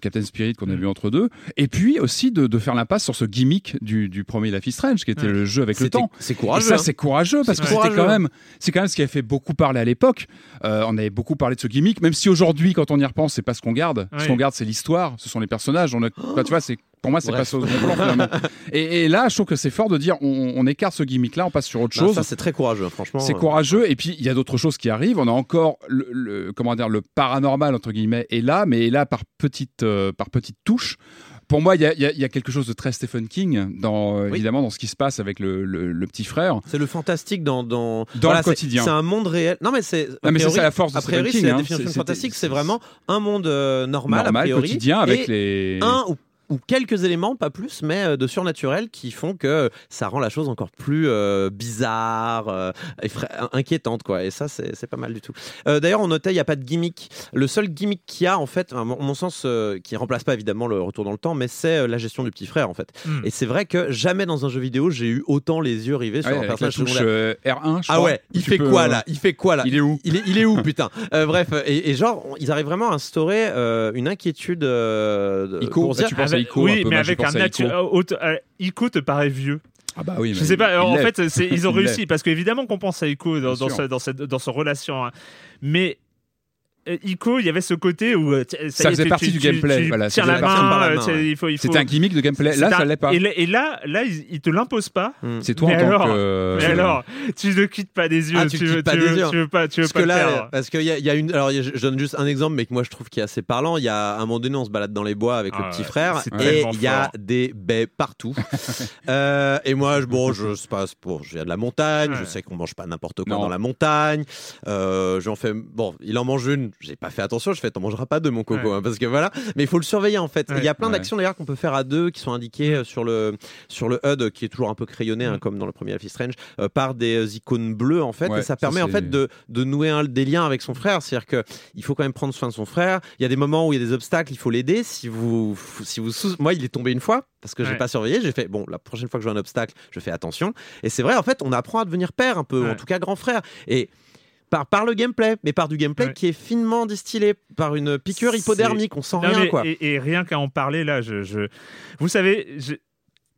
Captain Spirit qu'on a Mm. vu entre deux. Et puis aussi de, de faire l'impasse sur ce gimmick du, du premier Life is Strange, qui était le jeu avec le temps. C'est Et courageux. ça, hein. c'est courageux parce que c'était quand même, c'est quand même ce qui a fait beaucoup parler à l'époque. Euh, on avait beaucoup parlé de ce gimmick, même si aujourd'hui, quand on y repense, c'est pas ce qu'on garde. Ce qu'on garde, c'est l'histoire, ce sont les personnages. On a, <gasps> tu vois, c'est pour moi, c'est Bref. passé au second plan finalement. <laughs> Et, et là, je trouve que c'est fort de dire on, on écarte ce gimmick-là, on passe sur autre Non, chose. ça, c'est très courageux, franchement. C'est euh, courageux. Et puis, il y a d'autres choses qui arrivent. On a encore le, le- comment dire, le paranormal, entre guillemets, est là, mais est là par petites, euh, par petites touches. Pour moi, il y a, y y quelque chose de très Stephen King, dans, euh, Oui. évidemment, dans ce qui se passe avec le, le- le petit frère. C'est le fantastique dans dans, Dans le c'est- quotidien. C'est un monde réel. Non mais c'est. c'est la force de A priori, Stephen c'est King, la hein. définition C'est- c'est- fantastique. c'est- C'est vraiment un monde euh, normal, a priori, quotidien, avec et les. un ou, ou quelques éléments, pas plus, mais euh, de surnaturel qui font que ça rend la chose encore plus euh, bizarre, euh, inquiétante, quoi. Et ça, c'est pas mal du tout. Euh, D'ailleurs, on notait, il n'y a pas de gimmick. Le seul gimmick qu'il y a, en fait, à mon, mon sens, euh, qui remplace pas évidemment le retour dans le temps, mais c'est euh, la gestion du petit frère, en fait. Hmm. Et c'est vrai que jamais dans un jeu vidéo, j'ai eu autant les yeux rivés sur Ouais, un personnage touche secondaire. euh, R1, je Ah ouais, il fait peux, quoi euh, là? Il fait quoi là? Il est où? Il est, il est où <laughs> putain? Euh, Bref, et, et genre, ils arrivent vraiment à instaurer euh, une inquiétude euh, de- Ico, pour bah, dire. tu penses Ico, oui, un peu, mais avec un pensé à natu- Ico. euh, Ico te paraît vieux. Ah bah oui, Je mais sais pas. En fait, ils <laughs> ont Il réussi parce qu'évidemment qu'on pense à Ico dans, dans, ce, dans cette dans relation, hein. mais Ico, il y avait ce côté où euh, Ça faisait partie tu- du gameplay, tu voilà, tiens ça la main, euh, main, tu sais, ouais. il faut, il faut. C'était un gimmick de gameplay. Là, un- ça l'est pas. Et là, et là, là, il, te l'impose pas. Hmm. C'est toi Mais en tant alors que. Mais alors, tu ne quittes pas des yeux. Ah, tu tu, quittes veux, pas tu des veux- yeux. tu veux pas, tu veux Parce pas que là, faire. parce qu'il y, y a une. Alors, je donne juste un exemple, mais que moi je trouve qui est assez parlant. Il y a un moment donné, on se balade dans les bois avec le Ah petit ouais, frère et il y a des baies partout. <laughs> Euh, et moi, je, bon, je sais pas, bon, je viens de la montagne, je sais qu'on mange pas n'importe quoi dans la montagne. Euh, j'en fais. Bon, il en mange une. J'ai pas fait attention. Je fais, t'en mangeras pas deux, mon coco, Ouais. hein, parce que voilà. Mais il faut le surveiller en fait. Ouais. Il y a plein Ouais. d'actions d'ailleurs qu'on peut faire à deux, qui sont indiquées euh, sur le sur le HUD, qui est toujours un peu crayonné, hein, Mm. comme dans le premier Life is Strange, euh, par des euh, icônes bleues en fait. Ouais, et ça ça, permet en fait de, de nouer un, des liens avec son frère. C'est-à-dire que il faut quand même prendre soin de son frère. Il y a des moments où il y a des obstacles, il faut l'aider. Si vous, si vous, sous- moi, il est tombé une fois parce que j'ai pas surveillé. J'ai fait bon, la prochaine fois que je vois un obstacle, je fais attention. Et c'est vrai, en fait, on apprend à devenir père un peu, Ouais. en tout cas grand frère. Et par, par le gameplay, mais par du gameplay Ouais. qui est finement distillé, par une piqûre hypodermique, on sent Non, rien mais- quoi. Et, et rien qu'à en parler là, je, je- vous savez, je-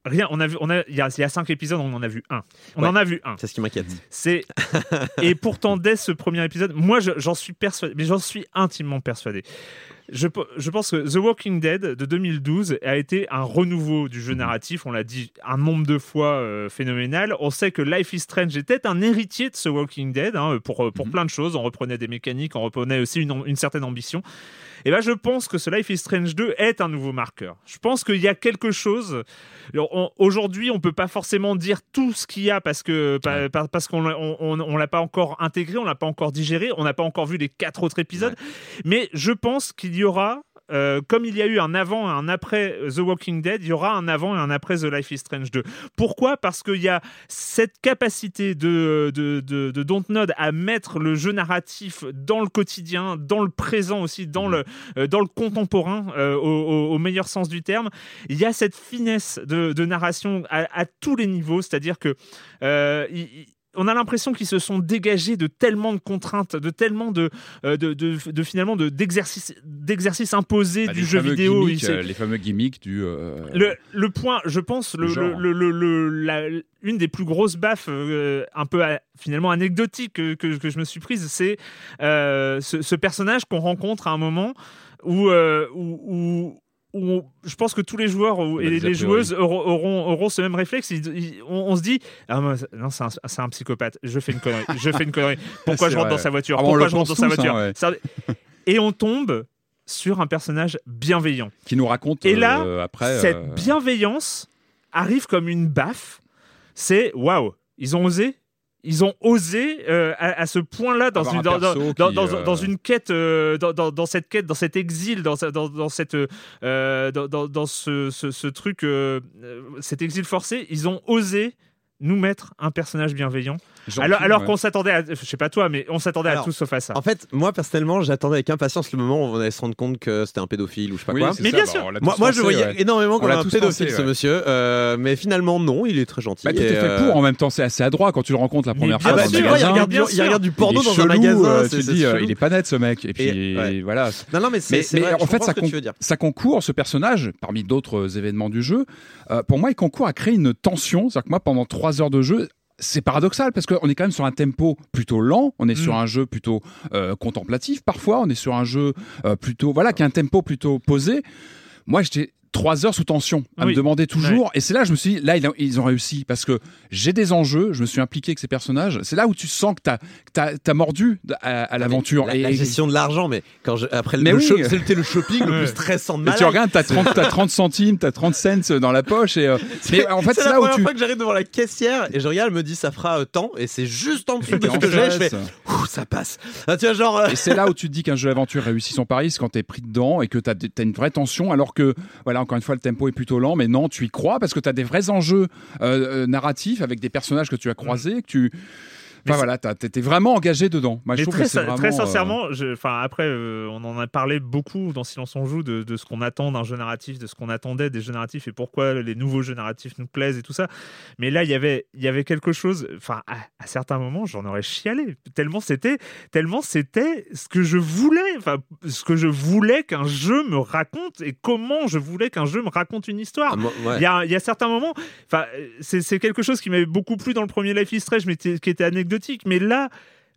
rien. On a vu, on a, il y a, il y a cinq épisodes, on en a vu un. On Ouais. en a vu un. C'est ce qui m'inquiète. C'est <laughs> et pourtant dès ce premier épisode, moi je- j'en suis persuadé, mais j'en suis intimement persuadé. Je, pe- je pense que The Walking Dead de 2012 a été un renouveau du jeu narratif. On l'a dit un nombre de fois euh, phénoménal. On sait que Life is Strange était un héritier de ce Walking Dead hein, pour, euh, pour Mhm. plein de choses. On reprenait des mécaniques, on reprenait aussi une, une certaine ambition. Et ben je pense que ce Life is Strange 2 est un nouveau marqueur. Je pense qu'il y a quelque chose. Aujourd'hui, on peut pas forcément dire tout ce qu'il y a parce que pa- pa- parce qu'on l'a- on, on- on l'a pas encore intégré, on l'a pas encore digéré, on n'a pas encore vu les quatre autres épisodes. Mais je pense qu'il y aura. euh, comme il y a eu un avant et un après The Walking Dead, il y aura un avant et un après The Life is Strange 2. Pourquoi? Parce qu'il y a cette capacité de, de, de, de Dontnod à mettre le jeu narratif dans le quotidien, dans le présent aussi, dans le, euh, dans le contemporain, euh, au, meilleur sens du terme. Il y a cette finesse de, de narration à, à tous les niveaux, c'est-à-dire que euh, il- on a l'impression qu'ils se sont dégagés de tellement de contraintes, de tellement de, euh, de, de, de finalement de d'exercices d'exercices imposés Bah, du jeu vidéo. gimmicks, euh, les fameux gimmicks du. euh, le, le point, je pense, le, Genre. le- le- le- la- une des plus grosses baffes, euh, un peu finalement anecdotique que, que- que je me suis prise, c'est euh, ce, ce personnage qu'on rencontre à un moment où, où, où- où on- je pense que tous les joueurs et les, joueuses auront, auront, auront ce même réflexe. Ils- ils- on, on se dit, ah, non, c'est un, psychopathe. Je fais une connerie. Je fais une connerie. <laughs> Pourquoi je rentre vrai. dans sa voiture? Ah, Pourquoi je rentre dans sa voiture hein, ouais. Ça- Et on tombe sur un personnage bienveillant. qui nous raconte Et là, euh, après. cette euh, bienveillance arrive comme une baffe. C'est waouh, ils ont osé. Ils ont osé euh, à, à ce point-là dans un qui, euh, dans une quête, euh, dans, cette quête, dans cet exil, dans, ce- dans, dans cette, dans, dans- dans ce, ce- ce truc, cet exil forcé. Ils ont osé nous mettre un personnage bienveillant. Gentil, alors alors ouais. qu'on s'attendait, à, je sais pas toi, mais on s'attendait à tout sauf à ça. En fait, moi personnellement, j'attendais avec impatience le moment où on allait se rendre compte que c'était un pédophile ou je sais pas Oui, quoi. Mais ça, bien bah, sûr. Moi, je voyais ouais. énormément On comme l'a un pédophile pensé, ce ouais. monsieur, euh, mais finalement non, il est très gentil. Bah, tout est fait euh, pour en même temps, c'est assez adroit quand tu le rencontres la première Ah fois bah il magasin. regarde, du, il sûr. regarde du porno il est dans un chelou, magasin. euh, tu dis, euh, il est pas net ce mec. Et puis voilà. Non, non, mais en fait, ça, ce que con- tu veux dire. ça concourt, ce personnage, parmi d'autres événements du jeu, euh, pour moi, il concourt à créer une tension. C'est-à-dire que moi, pendant trois heures de jeu, c'est paradoxal parce qu'on est quand même sur un tempo plutôt lent, on est sur Mm. un jeu plutôt euh, contemplatif parfois, on est sur un jeu euh, plutôt voilà qui a un tempo plutôt posé. Moi, j'étais trois heures sous tension à Oui. me demander toujours. Et c'est là, je me suis dit, là, ils ont- réussi parce que j'ai des enjeux, je me suis impliqué avec ces personnages. C'est là où tu sens que t'as as, t'as mordu à, à l'aventure. La, Et, la gestion de l'argent, mais quand je, après le, Mais le oui. shop- c'était le shopping le plus stressant de et ma tu life. regardes, t'as 30, t'as 30 centimes, t'as 30 cents dans la poche. Et, euh, <laughs> mais en fait, c'est c'est la là où première tu. fois que j'arrive devant la caissière et je regarde, elle me dit ça fera euh, tant et c'est juste en dessous de ce que j'ai. Je fais, <laughs> ça passe. Ah, genre. euh, Et c'est là où tu te dis qu'un jeu d'aventure réussit son pari, c'est quand t'es pris dedans et que t'as as une vraie tension, alors que, voilà, encore une fois, le tempo est plutôt lent, mais non, tu y crois parce que t'as des vrais enjeux euh, euh, narratifs avec des personnages que tu as croisés, que tu. Enfin voilà, t'es vraiment engagé dedans. Moi, je Mais trouve très, que c'est sin- vraiment, très euh, sincèrement, je- enfin après, euh, on en a parlé beaucoup dans Silence on joue de, de ce qu'on attend d'un jeu narratif, de ce qu'on attendait des jeux narratifs et pourquoi les nouveaux jeux narratifs nous plaisent et tout ça. Mais là, il y avait, il y avait quelque chose. Enfin, à, à certains moments, j'en aurais chialé tellement c'était, tellement c'était ce que je voulais. Enfin, ce que je voulais qu'un jeu me raconte et comment je voulais qu'un jeu me raconte une histoire. ah, ouais. Il y, a, il y a certains moments, enfin, euh, c'est quelque chose qui m'avait beaucoup plu dans le premier Life is Strange, mais qui était anecdotique. Mais là,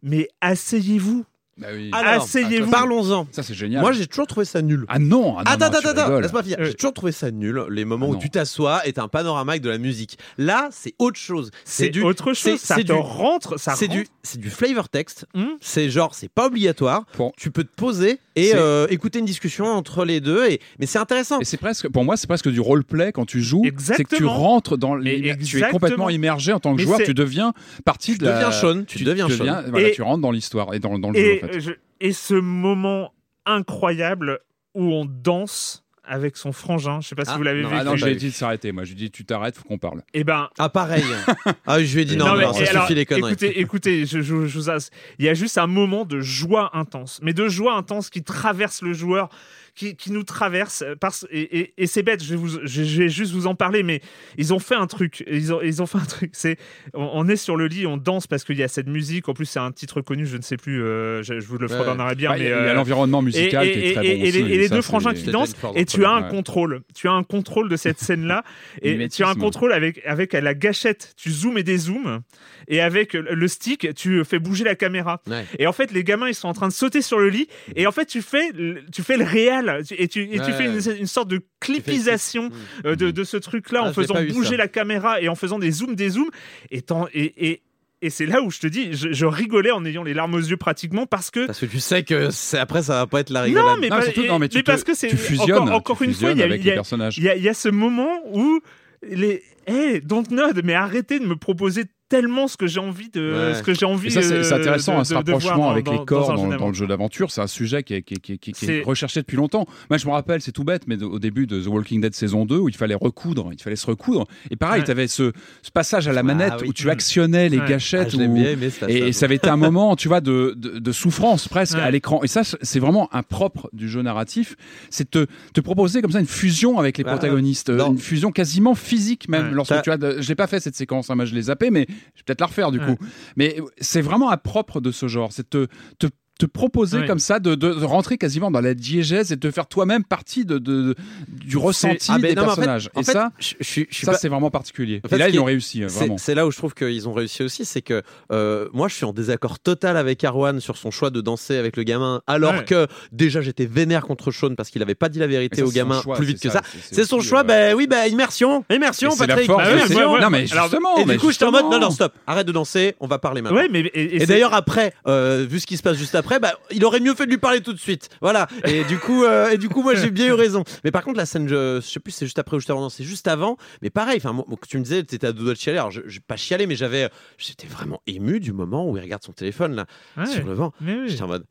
mais asseyez-vous, bah oui. Alors, asseyez-vous. Parlons-en. Ça, c'est génial. Moi, j'ai toujours trouvé ça nul. Ah non, ah non, Attends, non, tu attends, attends, rigoles. laisse-moi finir. Euh. J'ai toujours trouvé ça nul, les moments Ah où tu t'assois et t'as un panorama avec de la musique. Là, c'est autre chose. C'est du autre chose. Ça c'est te du- rentre, ça C'est du, c'est du flavor text. Hum. C'est genre, c'est pas obligatoire. Bon. Tu peux te poser et euh, écouter une discussion entre les deux. Et... Mais c'est intéressant. Et c'est presque, pour moi, c'est presque du roleplay quand tu joues. C'est que tu Exactement. rentres dans les, tu es complètement immergé en tant que Mais joueur. Tu deviens partie Tu de la. deviens Sean, tu deviens Sean. voilà, Et- tu rentres dans l'histoire et dans, dans le jeu. En fait. je- et ce moment incroyable où on danse avec son frangin, je sais pas si Ah, vous l'avez vu. Ah non, pas j'ai dit de s'arrêter. Moi, je lui ai dit, tu t'arrêtes, faut qu'on parle. Et ben, Ah, pareil. <laughs> ah, je lui ai dit non, non, mais- non, ça alors, suffit les conneries. Écoutez, écoutez, je, je- je vous as- il y a juste un moment de joie intense, mais de joie intense qui traverse le joueur, qui, qui nous traverse. euh, Parce, et et- et c'est bête, je vais, vous, je, je vais juste vous en parler, mais ils ont fait un truc. Ils ont, ils ont fait un truc. C'est, on, on est sur le lit, on danse parce qu'il y a cette musique. En plus, c'est un titre connu, je ne sais plus. euh, je, je vous le ferai dans la bien, Il y mais a- il y a euh, l'environnement musical et, qui est très bon et aussi. les, et les ça, deux frangins qui dansent, et tu as un ouais. contrôle. Tu as un contrôle de cette scène-là, et tu as un contrôle avec, avec la gâchette. Tu zoomes et dézoomes, et avec le stick, tu fais bouger la caméra. Ouais. Et en fait, les gamins, ils sont en train de sauter sur le lit, et en fait, tu fais, le- tu fais le réel, et tu, et tu fais une, une sorte de clipisation Mm. euh, de, de ce truc-là Ah, en faisant bouger ça. la caméra et en faisant des zooms, des zooms, et, t'en- et, et, et c'est là où je te dis, je, je rigolais en ayant les larmes aux yeux pratiquement parce que Parce que tu sais que après, ça va pas être la rigolade. non, mais, Non, pas- surtout, non, mais tu mais te- parce que c'est tu fusionnes, encore, encore tu une fois, il y y a- les personnages. il y a- il y a ce moment où les Hey, Dontnod, mais arrêtez de me proposer tellement ce que j'ai envie de, Ouais. ce que j'ai envie. Ça, c'est c'est intéressant, de- hein, ce de- de voir rapprochement dans- avec dans- les corps un dans, le jeu d'aventure. C'est un sujet qui est, qui est- qui est- qui est C'est- recherché depuis longtemps. Moi, je me rappelle, c'est tout bête, mais au début de The Walking Dead saison 2, où il fallait recoudre, il fallait se recoudre. Et pareil, Ouais. tu avais ce, ce passage à la Ah manette oui. où tu actionnais les Ouais. Ah, gâchettes. je l'ai où- bien aimé, ça. et, et ça avait été un <laughs> moment, tu vois, de, de, de souffrance presque Ouais. à l'écran. Et ça, c'est vraiment un propre du jeu narratif. C'est te, te proposer comme ça une fusion avec les Bah, protagonistes, euh, non. une fusion quasiment physique même. Ouais. Lorsque T'as- tu as, de- je l'ai pas fait cette séquence, hein, moi je l'ai zappé, mais je vais peut-être la refaire du Ouais. coup. Mais c'est vraiment un propre de ce genre. C'est te, te te proposer comme ça de, de, de rentrer quasiment dans la diégèse et de faire toi-même partie de, de- du ressenti Ah, ben des non, mais en fait- personnages. en et fait, ça, je, je suis- je suis ça pas- c'est vraiment particulier. En fait, et là, ils ont réussi, euh, C'est vraiment. c'est là où je trouve qu'ils ont réussi aussi, c'est que euh, moi je suis en désaccord total avec Arwan sur son choix de danser avec le gamin, alors Ouais. que déjà j'étais vénère contre Sean parce qu'il avait pas dit la vérité au gamin choix, plus vite que ça. c'est- son choix, euh, ben oui, ben immersion, immersion, Patrick. non, mais justement. Et du coup, j'étais en mode, non, non, stop, arrête de danser, on va parler maintenant. Et, d'ailleurs après, vu ce qui se passe juste après, bah, il aurait mieux fait de lui parler tout de suite. Voilà. Et du coup, euh, et du coup, moi j'ai bien eu raison. Mais par contre, la scène, je, je sais plus, c'est juste après ou juste avant, non, c'est juste avant. Mais pareil, enfin, tu me disais, t'étais à deux doigts de chialer. Alors, je, j'ai pas chialé, mais j'avais, j'étais vraiment ému du moment où il regarde son téléphone là Ouais, sur le vent. mais oui. J'étais en mode.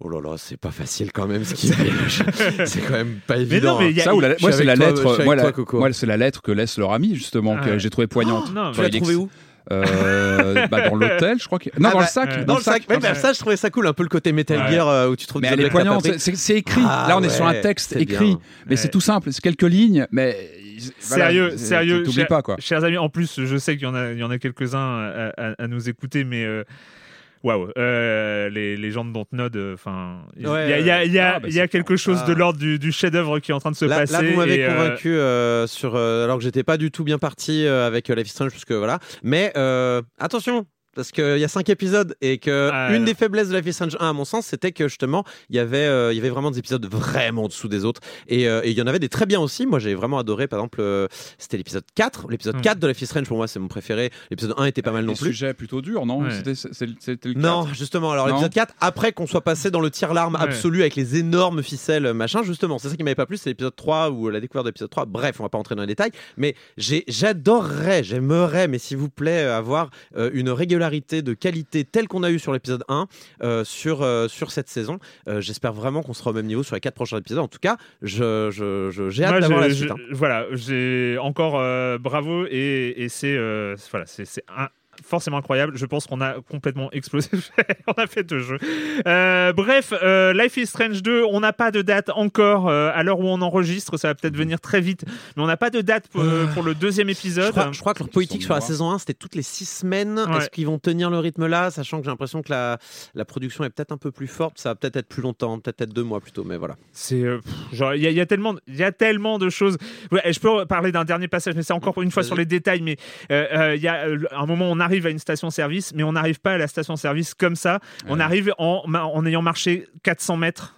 Oh là là, c'est pas facile quand même ce qu'il <laughs> fait. <laughs> c'est quand même pas Mais évident. non, mais il y a- Ça, ou la- moi, c'est la toi, lettre. moi, la- Coco. moi, c'est la lettre que laisse leur ami, justement, Ah que ouais. j'ai trouvé poignante. Oh, non, Tu l'as trouvé ex- où? Euh, bah, Dans l'hôtel, je crois. Que... Non, Ah dans bah, le sac. euh, dans Dans le sac, sac. ouais, bah, ça je trouvais ça cool, un peu le côté Metal Ouais. Gear euh, où tu trouves Mais des elle est poignante. C'est écrit. Ah Là, on est sur un texte écrit. bien. Mais Ouais. c'est tout simple. C'est quelques lignes, mais. voilà, Sérieux, sérieux, T'oublies cher- pas, quoi. Chers amis, en plus, je sais qu'il y en a, il y en a quelques-uns à, à- à nous écouter, mais euh, waouh, euh, les, les gens de Dontnod, enfin, il y a, y a- y a- ah, bah, y a c'est quelque chose Ah. de l'ordre du, du chef-d'œuvre qui est en train de se Là, passer. là, vous m'avez euh, convaincu euh, sur euh, alors que j'étais pas du tout bien parti euh, avec euh, Life is Strange parce que voilà. Mais euh, attention, parce qu'il y a cinq épisodes et que Ah, une non. des faiblesses de Life is Strange 1 à mon sens c'était que justement il y avait euh, il y avait vraiment des épisodes vraiment en dessous des autres et euh, et il y en avait des très bien aussi moi j'ai vraiment adoré par exemple euh, c'était l'épisode 4 l'épisode Mm. 4 de Life is Strange pour moi c'est mon préféré l'épisode 1 était pas mal non plus sujets plutôt durs, non Ouais. C'était c'est- c'était le non, 4. justement. Alors, l'épisode 4, après qu'on soit passé dans le tir-larme Ouais. absolu avec les énormes ficelles, machin, justement, c'est ça qui m'avait pas plu, c'est l'épisode 3 ou la découverte de l'épisode 3. Bref, on va pas entrer dans les détails, mais j'ai- j'adorerais, j'aimerais, mais s'il vous plaît, avoir euh, une régularité de qualité telle qu'on a eu sur l'épisode 1 euh, sur, euh, sur cette saison. Euh, J'espère vraiment qu'on sera au même niveau sur les 4 prochains épisodes. En tout cas, je- je- je- j'ai hâte d'avoir je- la je- suite. hein. Voilà, j'ai encore bravo et, et c'est voilà, c'est c'est un- forcément incroyable. Je pense qu'on a complètement explosé. <laughs> on a fait deux jeux. Euh, bref, euh, Life is Strange 2, on n'a pas de date encore euh, à l'heure où on enregistre. Ça va peut-être venir très vite, mais on n'a pas de date pour, euh, pour le deuxième Je épisode. crois, je crois que leur politique sur la saison 1, c'était toutes les 6 semaines. Ouais. Est-ce qu'ils vont tenir le rythme là, sachant que j'ai l'impression que la, la production est peut-être un peu plus forte? Ça va peut-être être plus longtemps, peut-être être deux mois plutôt, mais voilà. C'est euh, genre il y, a- il y a tellement il y a tellement de choses. Ouais, je peux parler d'un dernier passage, mais c'est encore une fois sur les détails. Mais euh, euh, il y a euh, un moment on arrive à une station-service, mais on n'arrive pas à la station-service comme ça. On arrive en, en ayant marché 400 mètres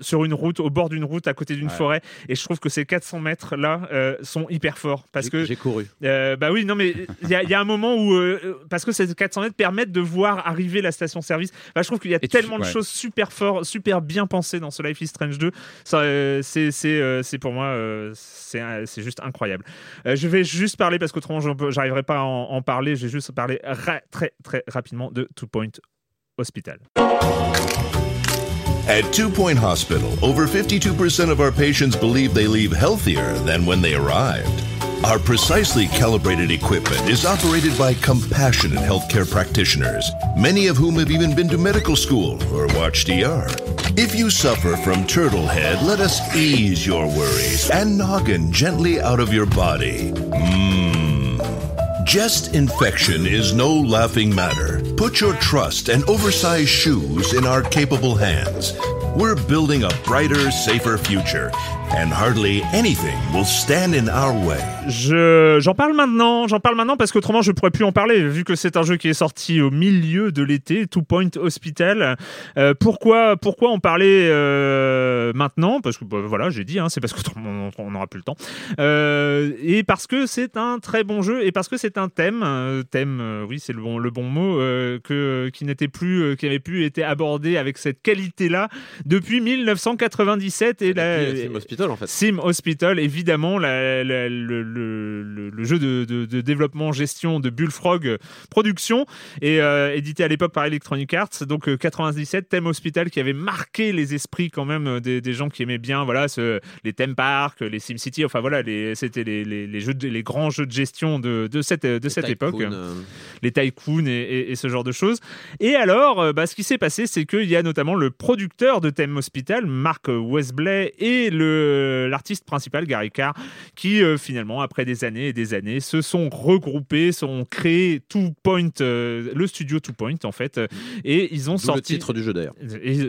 sur une route, au bord d'une route, à côté d'une Ouais. forêt. Et je trouve que ces 400 mètres là euh, sont hyper forts parce J'ai- que j'ai couru. euh, bah oui, non, mais il y, a- il y a un moment où, euh, parce que ces 400 mètres permettent de voir arriver la station-service. Bah, je trouve qu'il y a Et tu- tellement de ouais. choses super fort, super bien pensées dans ce Life is Strange 2. Ça, euh, c'est, pour moi, c'est, juste incroyable. Je vais juste parler parce qu'autrement, j'arriverai pas à en, en parler. Je vais juste parler ra- très, très rapidement de Two Point Hospital. At Two Point Hospital, over 52% of our patients believe they leave healthier than when they arrived. Our precisely calibrated equipment is operated by compassionate healthcare practitioners, many of whom have even been to medical school or watched ER. If you suffer from turtle head, let us ease your worries and noggin gently out of your body. Mmm. Chest infection is no laughing matter. Put your trust and oversized shoes in our capable hands. We're building a brighter, safer future, and hardly anything will stand in our way. Je, j'en parle maintenant, j'en parle maintenant parce qu'autrement je pourrais plus en parler vu que c'est un jeu qui est sorti au milieu de l'été, Two Point Hospital. Euh, pourquoi, pourquoi en parler euh, maintenant? Parce que bah, voilà, j'ai dit, hein, c'est parce qu'on on n'aura plus le temps. Euh, et parce que c'est un très bon jeu et parce que c'est un thème, euh, thème, euh, oui c'est le bon, le bon mot, euh, que qui n'était plus, euh, qui avait plus été abordé avec cette qualité-là depuis 1997 et la, euh, Sim Hospital, en fait. Sim Hospital, évidemment, la- la- le, le- jeu de, de- de développement gestion de Bullfrog euh, Production, et euh, édité à l'époque par Electronic Arts. Donc euh, 97, Theme Hospital qui avait marqué les esprits quand même euh, des, des gens qui aimaient bien, voilà, ce- les theme parks, les Sim City, enfin voilà, c'était les, les- les jeux, de- les grands jeux de gestion de, de cette de cette époque Tycoon, euh, les tycoons et, et- et ce genre de choses. Et alors, euh, bah, ce qui s'est passé, c'est qu'il y a notamment le producteur de Thème Hospital, Mark Westblay, et l'artiste principal, Gary Carr, qui euh, finalement, après des années et des années, se sont regroupés, sont créés Two Point, euh, le studio Two Point en fait, et ils ont D'où le sorti titre du jeu d'ailleurs.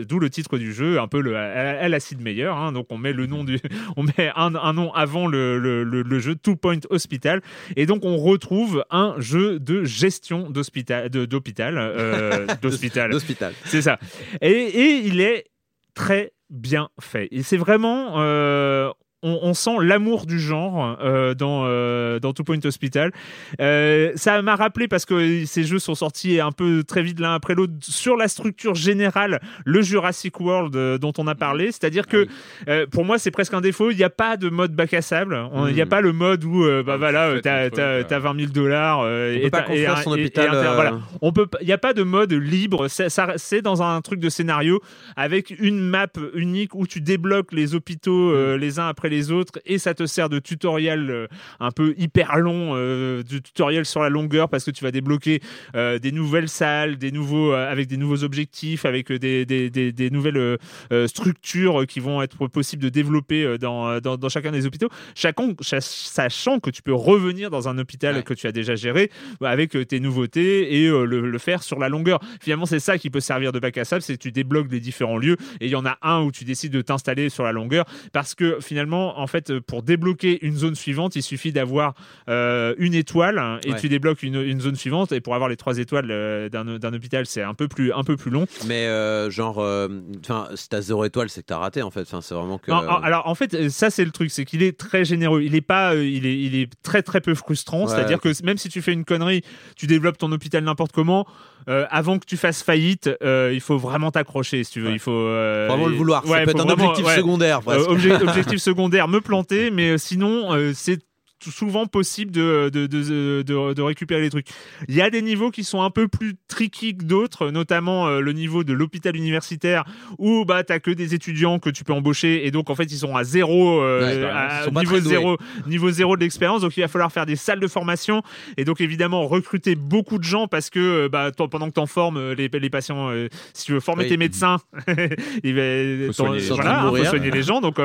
d'où le titre du jeu, un peu le, à, à l'acide meilleur. hein. donc on met le nom du, <laughs> on met un, un nom avant le, le, le- jeu Two Point Hospital, et donc on retrouve un jeu de gestion d'hospital, de- d'hôpital, euh. <laughs> D'hôpital. C'est ça. Et, et il est très bien fait. Et c'est vraiment. euh, on, on sent l'amour du genre euh, dans, euh, dans Two Point Hospital. Euh, ça m'a rappelé, parce que ces jeux sont sortis un peu très vite l'un après l'autre, sur la structure générale, le Jurassic World euh, dont on a parlé. C'est-à-dire que euh, pour moi, c'est presque un défaut. Il n'y a pas de mode bac à sable. Il n'y a Mm. pas le mode où, bah Ah, voilà, t'as ton t'as- truc, t'as 20 000 dollars. et et son et- hôpital. voilà. On peut, il n'y a pas de mode libre. C'est ça- c'est dans un truc de scénario avec une map unique où tu débloques les hôpitaux euh, les uns après les autres et ça te sert de tutoriel euh, un peu hyper long, euh, du tutoriel sur la longueur parce que tu vas débloquer euh, des nouvelles salles, des nouveaux avec des nouveaux objectifs, avec des, des, des, des nouvelles structures qui vont être possibles de développer dans, dans, dans chacun des hôpitaux, chacun, cha- sachant que tu peux revenir dans un hôpital Ouais. que tu as déjà géré avec euh, tes nouveautés et le, le faire sur la longueur. Finalement, c'est ça qui peut servir de bac à sable, c'est que tu débloques les différents lieux et il y en a un où tu décides de t'installer sur la longueur parce que finalement, en fait, euh, pour débloquer une zone suivante, il suffit d'avoir euh, une étoile hein, et Ouais. tu débloques une, une zone suivante. Et pour avoir les trois étoiles euh, d'un hôpital, c'est un peu plus un peu plus long. Mais euh, genre, enfin, si t'as zéro étoile, c'est que t'as raté en fait. Enfin, c'est vraiment que. Non, alors en fait, ça c'est le truc, c'est qu'il est très généreux. Il est pas, il est, il est très très peu frustrant. Ouais, C'est-à-dire que même si tu fais une connerie, tu développes ton hôpital n'importe comment. Euh, avant que tu fasses faillite, euh, il faut vraiment t'accrocher, si tu veux. Ouais. Il faut euh, Vraiment le vouloir. Ça ouais, peut être un vraiment- objectif ouais. secondaire. Euh, obje- <laughs> objectif secondaire, me planter, mais euh, sinon, euh, c'est souvent possible de, de, de, de- récupérer les trucs. Il y a des niveaux qui sont un peu plus tricky que d'autres, notamment euh, le niveau de l'hôpital universitaire où bah t'as que des étudiants que tu peux embaucher et donc en fait ils sont à zéro, euh, Ouais, à- ils sont pas niveau zéro, niveau zéro de l'expérience. Donc il va falloir faire des salles de formation et donc évidemment recruter beaucoup de gens parce que euh, bah pendant que t'en formes euh, les, les patients, euh, si tu veux former tes médecins, <laughs> il va Faut soigner les gens. voilà, faut soigner les gens. Donc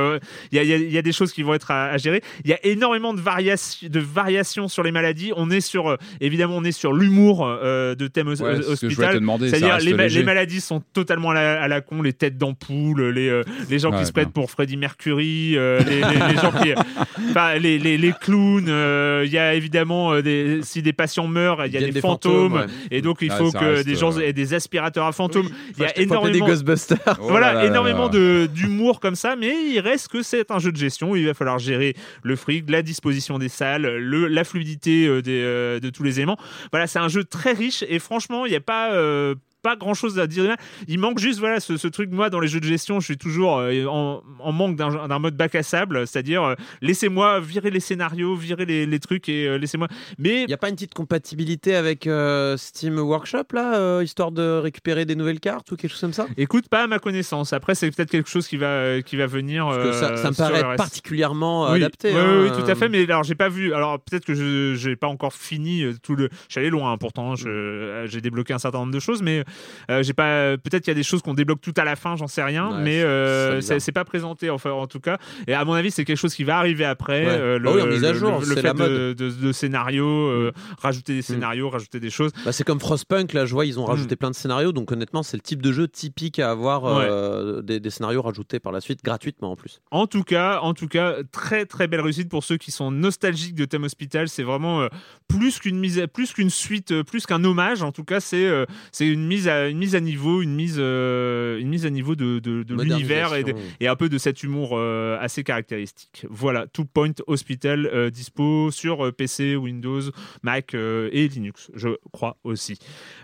il y, a, y a- il y a des choses qui vont être à, à gérer. Il y a énormément de, variations de variations sur les maladies. On est sur euh, évidemment on est sur l'humour euh, de thème Ouais, hospital. demander. ça C'est-à-dire les, ma- léger. les maladies sont totalement à la, à la con, les têtes d'ampoule, les, euh, les gens Ouais, qui se prêtent pour Freddie Mercury, euh, les, les- les gens qui, <laughs> enfin, les, les, les clowns. euh, Il y a évidemment euh, des, si des patients meurent, il y a des, fantômes, ouais. et donc il Ah, faut que reste, des gens euh, aient des aspirateurs à fantômes. il y a acheter des énormément Ghostbusters. Oh voilà, là là là énormément là. de d'humour comme ça, mais il reste que c'est un jeu de gestion. où Il va falloir gérer le fric, la disposition des salles, le, la fluidité euh, euh, de tous les éléments. Voilà, c'est un jeu très riche et franchement, il n'y a pas euh, pas grand chose à dire. Il manque juste voilà ce, ce truc. Moi, dans les jeux de gestion, je suis toujours euh, en, en manque d'un mode bac à sable, c'est-à-dire euh, laissez-moi virer les scénarios, virer les, les trucs et euh, laissez-moi. Mais Il n'y a pas une petite compatibilité avec euh, Steam Workshop là, histoire de récupérer des nouvelles cartes ou quelque chose comme ça? Écoute, pas à ma connaissance. Après, c'est peut-être quelque chose qui va qui va venir. Parce que ça, ça me paraît particulièrement oui, adapté. Oui, hein, oui, oui, tout à fait. Mais alors, j'ai pas vu. Alors, peut-être que je j'ai pas encore fini tout le. Allé loin, hein, pourtant. je- euh, J'ai débloqué un certain nombre de choses, mais euh, j'ai pas. Peut-être qu'il y a des choses qu'on débloque tout à la fin, j'en sais rien. Ouais, mais c'est- euh, c'est pas présenté, enfin, en tout cas. Et à mon avis, c'est quelque chose qui va arriver après. Ouais. euh, Bah oui, mise à jour, le, le fait la de, mode. Mm. de, de scénarios, euh, rajouter des scénarios, rajouter des choses. Bah, c'est comme Frostpunk, là, je vois, ils ont rajouté plein de scénarios, donc honnêtement, c'est le type de jeu typique à avoir euh, des, des scénarios rajoutés par la suite, gratuitement en plus. En tout cas, en tout cas, très très belle réussite pour ceux qui sont nostalgiques de Thème Hospital. C'est vraiment plus qu'une mise, plus qu'une suite, plus qu'un hommage. En tout cas, c'est c'est une mise à une mise à niveau, une mise euh, une mise à niveau de, de, de l'univers et, un peu de cet humour euh, assez caractéristique. Voilà, Two Point Hospital euh, dispo sur euh, PC, Windows, Mac euh, et Linux, je crois aussi.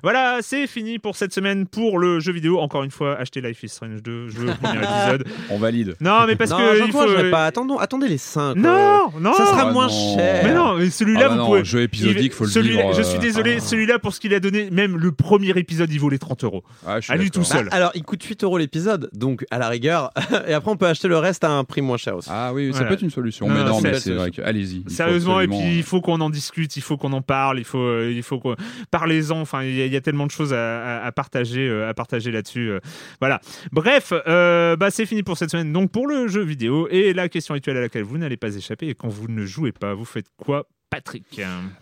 Voilà, c'est fini pour cette semaine pour le jeu vidéo. Encore une fois, achetez Life is Strange 2, je veux le premier <laughs> épisode. On valide. Non, mais parce non, que il faut. pas. Attendons, attendez les 5. Non, non. Ça sera Ah moins non. cher. Mais non, mais celui-là, Ah bah vous non, pouvez. jeu épisodique, il- faut le celui-là- vivre, Je suis désolé, ah. celui-là, pour ce qu'il a donné, même le premier épisode, il vaut les 30 euros. Ah, À lui tout seul. Bah, alors, il coûte 8 euros l'épisode, donc à la rigueur. <laughs> et après, on peut acheter le reste à un prix moins cher aussi. Ah oui, ça Voilà. peut être une solution. Non, mais non, c'est- mais c'est- vrai que. Allez-y. il faut Sérieusement, et puis il faut qu'on en discute, il faut qu'on en parle, il faut, euh, il faut qu'on parlez-en. Enfin, il y, a- il y a tellement de choses à, à- à partager, euh, à partager là-dessus. euh. Voilà. Bref, euh, bah c'est fini pour cette semaine. Donc pour le jeu vidéo et la question rituelle à laquelle vous n'allez pas échapper. Et quand vous ne jouez pas, vous faites quoi, Patrick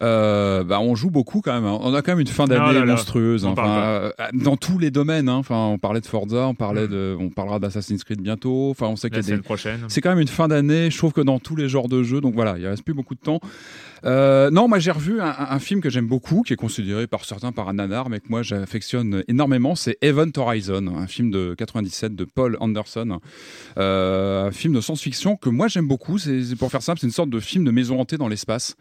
Euh, bah, on joue beaucoup quand même. hein. On a quand même une fin d'année monstrueuse. Hein. Enfin, euh, dans tous les domaines. hein. Enfin, on parlait de Forza, on parlait Mm. de, on parlera d'Assassin's Creed bientôt. Enfin, on sait qu'il y a des, prochaine. C'est quand même une fin d'année. Je trouve que dans tous les genres de jeux, donc voilà, il reste plus beaucoup de temps. Euh, non, moi j'ai revu un, film que j'aime beaucoup, qui est considéré par certains par un nanar, mais que moi j'affectionne énormément. C'est Event Horizon, un film de 97 de Paul Anderson, Euh, un film de science-fiction que moi j'aime beaucoup. C'est- pour faire simple, c'est une sorte de film de maison hantée dans l'espace.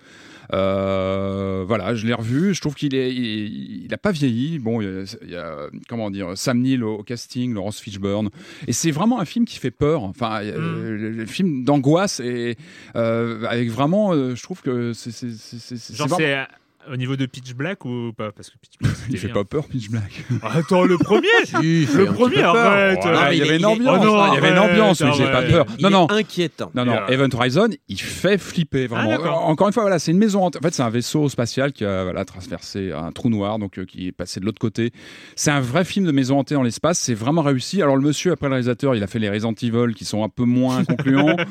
Euh, voilà, je l'ai revu. Je trouve qu'il est, il, il a pas vieilli. Bon, il y a, il y a, comment dire, Sam Neill au, au casting, Laurence Fishburne, et c'est vraiment un film qui fait peur. Enfin, euh, le, le film d'angoisse et euh, avec vraiment, je trouve que c'est, c'est, c'est, c'est- c'est Genre, vraiment- c'est au niveau de Pitch Black ou pas? Parce que Pitch Black, <laughs> il fait pas peur, Pitch Black. Attends, le premier? <laughs> Si, Le premier, arrête mais il y avait une ambiance. Oh non, hein, il y avait une arrête, ambiance, mais j'ai pas peur. Il Non, est non. inquiétant. Non, non, Yeah. Event Horizon, il fait flipper vraiment. Ah, d'accord. Encore une fois, voilà, c'est une maison. hantée. En fait, c'est un vaisseau spatial qui a voilà, traversé un trou noir, donc euh, qui est passé de l'autre côté. C'est un vrai film de maison hantée dans l'espace. C'est vraiment réussi. Alors, le monsieur, après le réalisateur, il a fait les Resident Evil qui sont un peu moins concluants. <laughs>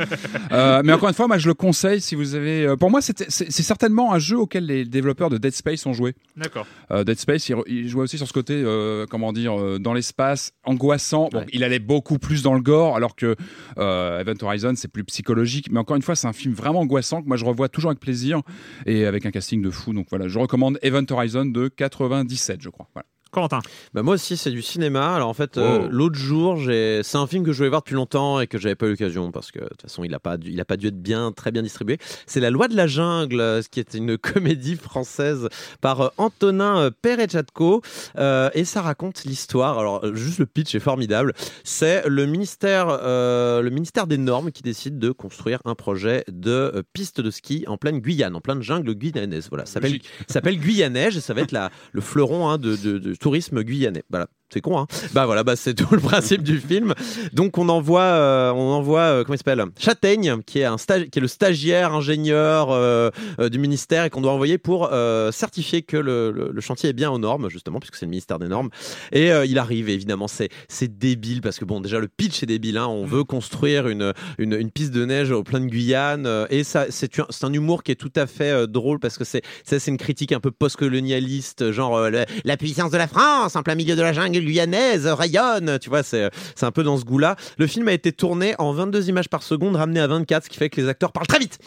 Euh, mais encore une fois, moi, je le conseille si vous avez. euh, Pour moi, c'est certainement un jeu auquel les développeurs de Dead Space ont joué. D'accord. Euh, Dead Space, il, jouait aussi sur ce côté, euh, comment dire, euh, dans l'espace, angoissant. Bon, il allait beaucoup plus dans le gore, alors que euh, Event Horizon, c'est plus psychologique. Mais encore une fois, c'est un film vraiment angoissant que moi je revois toujours avec plaisir et avec un casting de fou. Donc voilà, je recommande Event Horizon de 97, je crois. Voilà. Corentin. Bah moi aussi, c'est du cinéma. Alors en fait, euh, Oh. l'autre jour, j'ai... c'est un film que je voulais voir depuis longtemps et que j'avais pas eu l'occasion parce que de toute façon, il a pas dû, il a pas dû être bien, très bien distribué. C'est La Loi de la Jungle, euh, ce qui est une <laughs> comédie française par euh, Antonin Perechatko euh, et ça raconte l'histoire. Alors juste le pitch est formidable. C'est le ministère, euh, le ministère des normes qui décide de construire un projet de piste de ski en pleine Guyane, en pleine jungle guyanaise. Voilà, ça s'appelle Guyanège et ça va être la, le fleuron hein, de, de- de tourisme guyanais. Voilà. C'est con, hein Bah voilà, bah c'est <laughs> tout le principe du film. Donc on envoie, euh, on envoie, euh, comment il s'appelle? Châtaigne, qui est un stage, qui est le stagiaire ingénieur euh, du ministère et qu'on doit envoyer pour certifier que le, le- le chantier est bien aux normes, justement, puisque c'est le ministère des normes. Et il arrive, et évidemment, c'est c'est débile parce que bon, déjà le pitch est débile. Hein, on veut construire une, une, une piste de neige au plein de Guyane et ça, c'est un, humour qui est tout à fait drôle parce que c'est ça, c'est une critique un peu post-colonialiste, genre la puissance de la France en plein milieu de la jungle guyanaise rayonne. Tu vois, c'est un peu dans ce goût-là. Le film a été tourné en 22 images par seconde, ramené à 24, ce qui fait que les acteurs parlent très vite.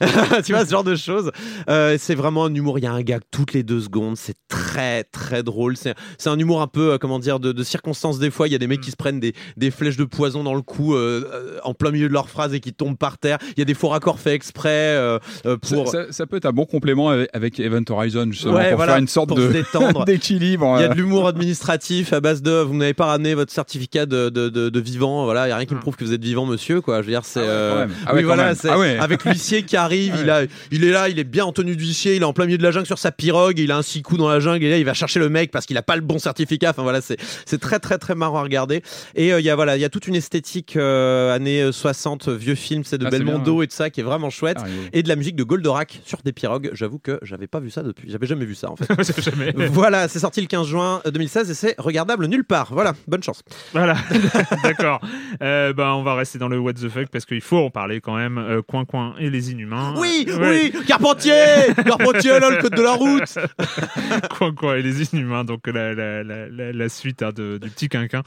<laughs> tu vois, ce genre de choses. Euh, c'est vraiment un humour. Il y a un gag toutes les deux secondes. C'est très, très drôle. C'est un humour un peu, euh, comment dire, de, de circonstances des fois. Il y a des mecs qui se prennent des, des flèches de poison dans le cou euh, en plein milieu de leur phrase et qui tombent par terre. Il y a des faux raccords faits exprès Ça, pour. ça- ça peut être un bon complément avec, avec Event Horizon, justement, Ouais, pour voilà, faire une sorte <laughs> d'équilibre. Il y a de l'humour administratif à base de vous n'avez pas ramené votre certificat de, de, de, de vivant. Voilà, il y a rien qui me prouve que vous êtes vivant, monsieur. Quoi, je veux dire, c'est. Ah euh. Ah ouais, voilà, Ah ouais. avec l'huissier qui arrive. Ah il a, il est là, il est bien en tenue d'huissier. Il est en plein milieu de la jungle sur sa pirogue. Il a un six coups dans la jungle et là, il va chercher le mec parce qu'il a pas le bon certificat. Enfin voilà, c'est c'est très très très marrant à regarder. Et euh, il y a voilà, il y a toute une esthétique euh, années 60 vieux film, c'est de Ah, Belmondo bien, et de ça qui est vraiment chouette. Ah, oui. Et de la musique de Goldorak sur des pirogues. J'avoue que j'avais pas vu ça depuis. J'avais jamais vu ça en fait. <laughs> Voilà, c'est sorti le 15 juin 2016 et c'est regardable nulle part. Voilà, bonne chance. Voilà, <laughs> d'accord. Euh, ben, on va rester dans le what the fuck parce qu'il faut en parler quand même. Euh, coin Coin et les Inhumains. Oui, Ouais. oui, Carpentier <laughs> Carpentier, là, le code de la route <laughs> Coin Coin et les Inhumains, donc la, la, la, la, suite hein, de, du petit quinquin.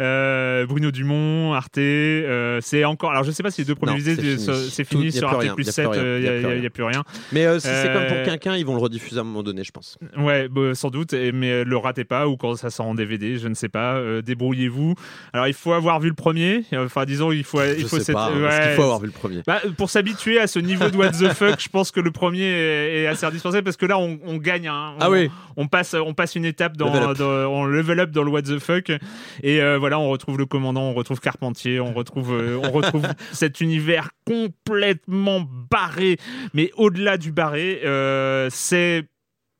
Euh, Bruno Dumont, Arte, euh, c'est encore. Alors je sais pas si les deux premiers c'est fini. c'est fini sur Arte plus y a 7, plus rien, il n'y a, plus rien. Mais euh, si c'est comme pour quelqu'un, ils vont le rediffuser à un moment donné, je pense. Ouais, bah, sans doute, mais le ratez pas ou quand ça sort en DVD, je ne sais pas. euh, Débrouillez-vous. Alors il faut avoir vu le premier. Enfin disons, il faut. il Je faut sais cette- pas, hein, ouais, faut avoir vu le premier Bah, pour s'habituer à ce niveau de what the fuck, je pense que le premier est, est assez indispensable parce que là, on, on gagne. hein. On, Ah oui. on passe, on passe une étape dans, Level up. dans- on level up dans le what the fuck. Et euh, voilà, on retrouve le commandant, on retrouve Carpentier, on retrouve, euh, on retrouve <laughs> cet univers complètement barré. Mais au-delà du barré, c'est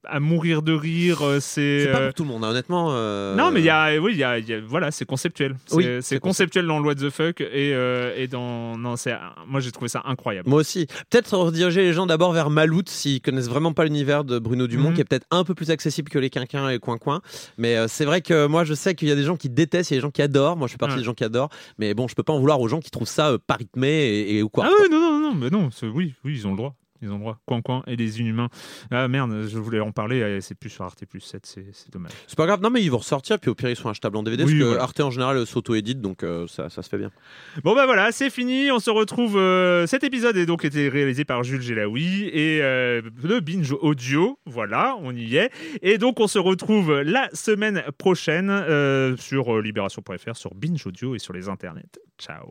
à mourir de rire. euh, C'est pas euh, pour tout le monde, hein, honnêtement. euh, non, mais il y a, oui, il y a, il y a- voilà, c'est conceptuel. C'est Oui, c'est conceptuel dans le What the fuck et, euh, et dans, non, c'est, moi j'ai trouvé ça incroyable. Moi aussi. Peut-être rediriger les gens d'abord vers Maloute s'ils connaissent vraiment pas l'univers de Bruno Dumont, Mhm. qui est peut-être un peu plus accessible que les Quinquins et Coin Coin. Mais euh, c'est vrai que moi, je sais qu'il y a des gens qui détestent, il y a des gens qui adorent. Moi, je fais partie Ouais. des gens qui adorent. Mais bon, je peux pas en vouloir aux gens qui trouvent ça pas rythmé et, ou quoi. Ah oui, non, non, non, mais non, oui, oui, ils ont le droit. Ils ont droit. Coin Coin et les Inhumains. Ah merde, je voulais en parler, c'est plus sur Arte plus 7, c'est dommage. C'est pas grave, non mais ils vont ressortir, puis au pire ils sont achetables en DVD, Oui, parce que. Arte en général s'auto-édite, donc euh, ça, ça se fait bien. Bon bah voilà, c'est fini. On se retrouve. euh, cet épisode est donc été réalisé par Jules Gelaoui et euh, le binge audio. Voilà, on y est. Et donc on se retrouve la semaine prochaine euh, sur libération.fr, sur binge audio et sur les internets. Ciao.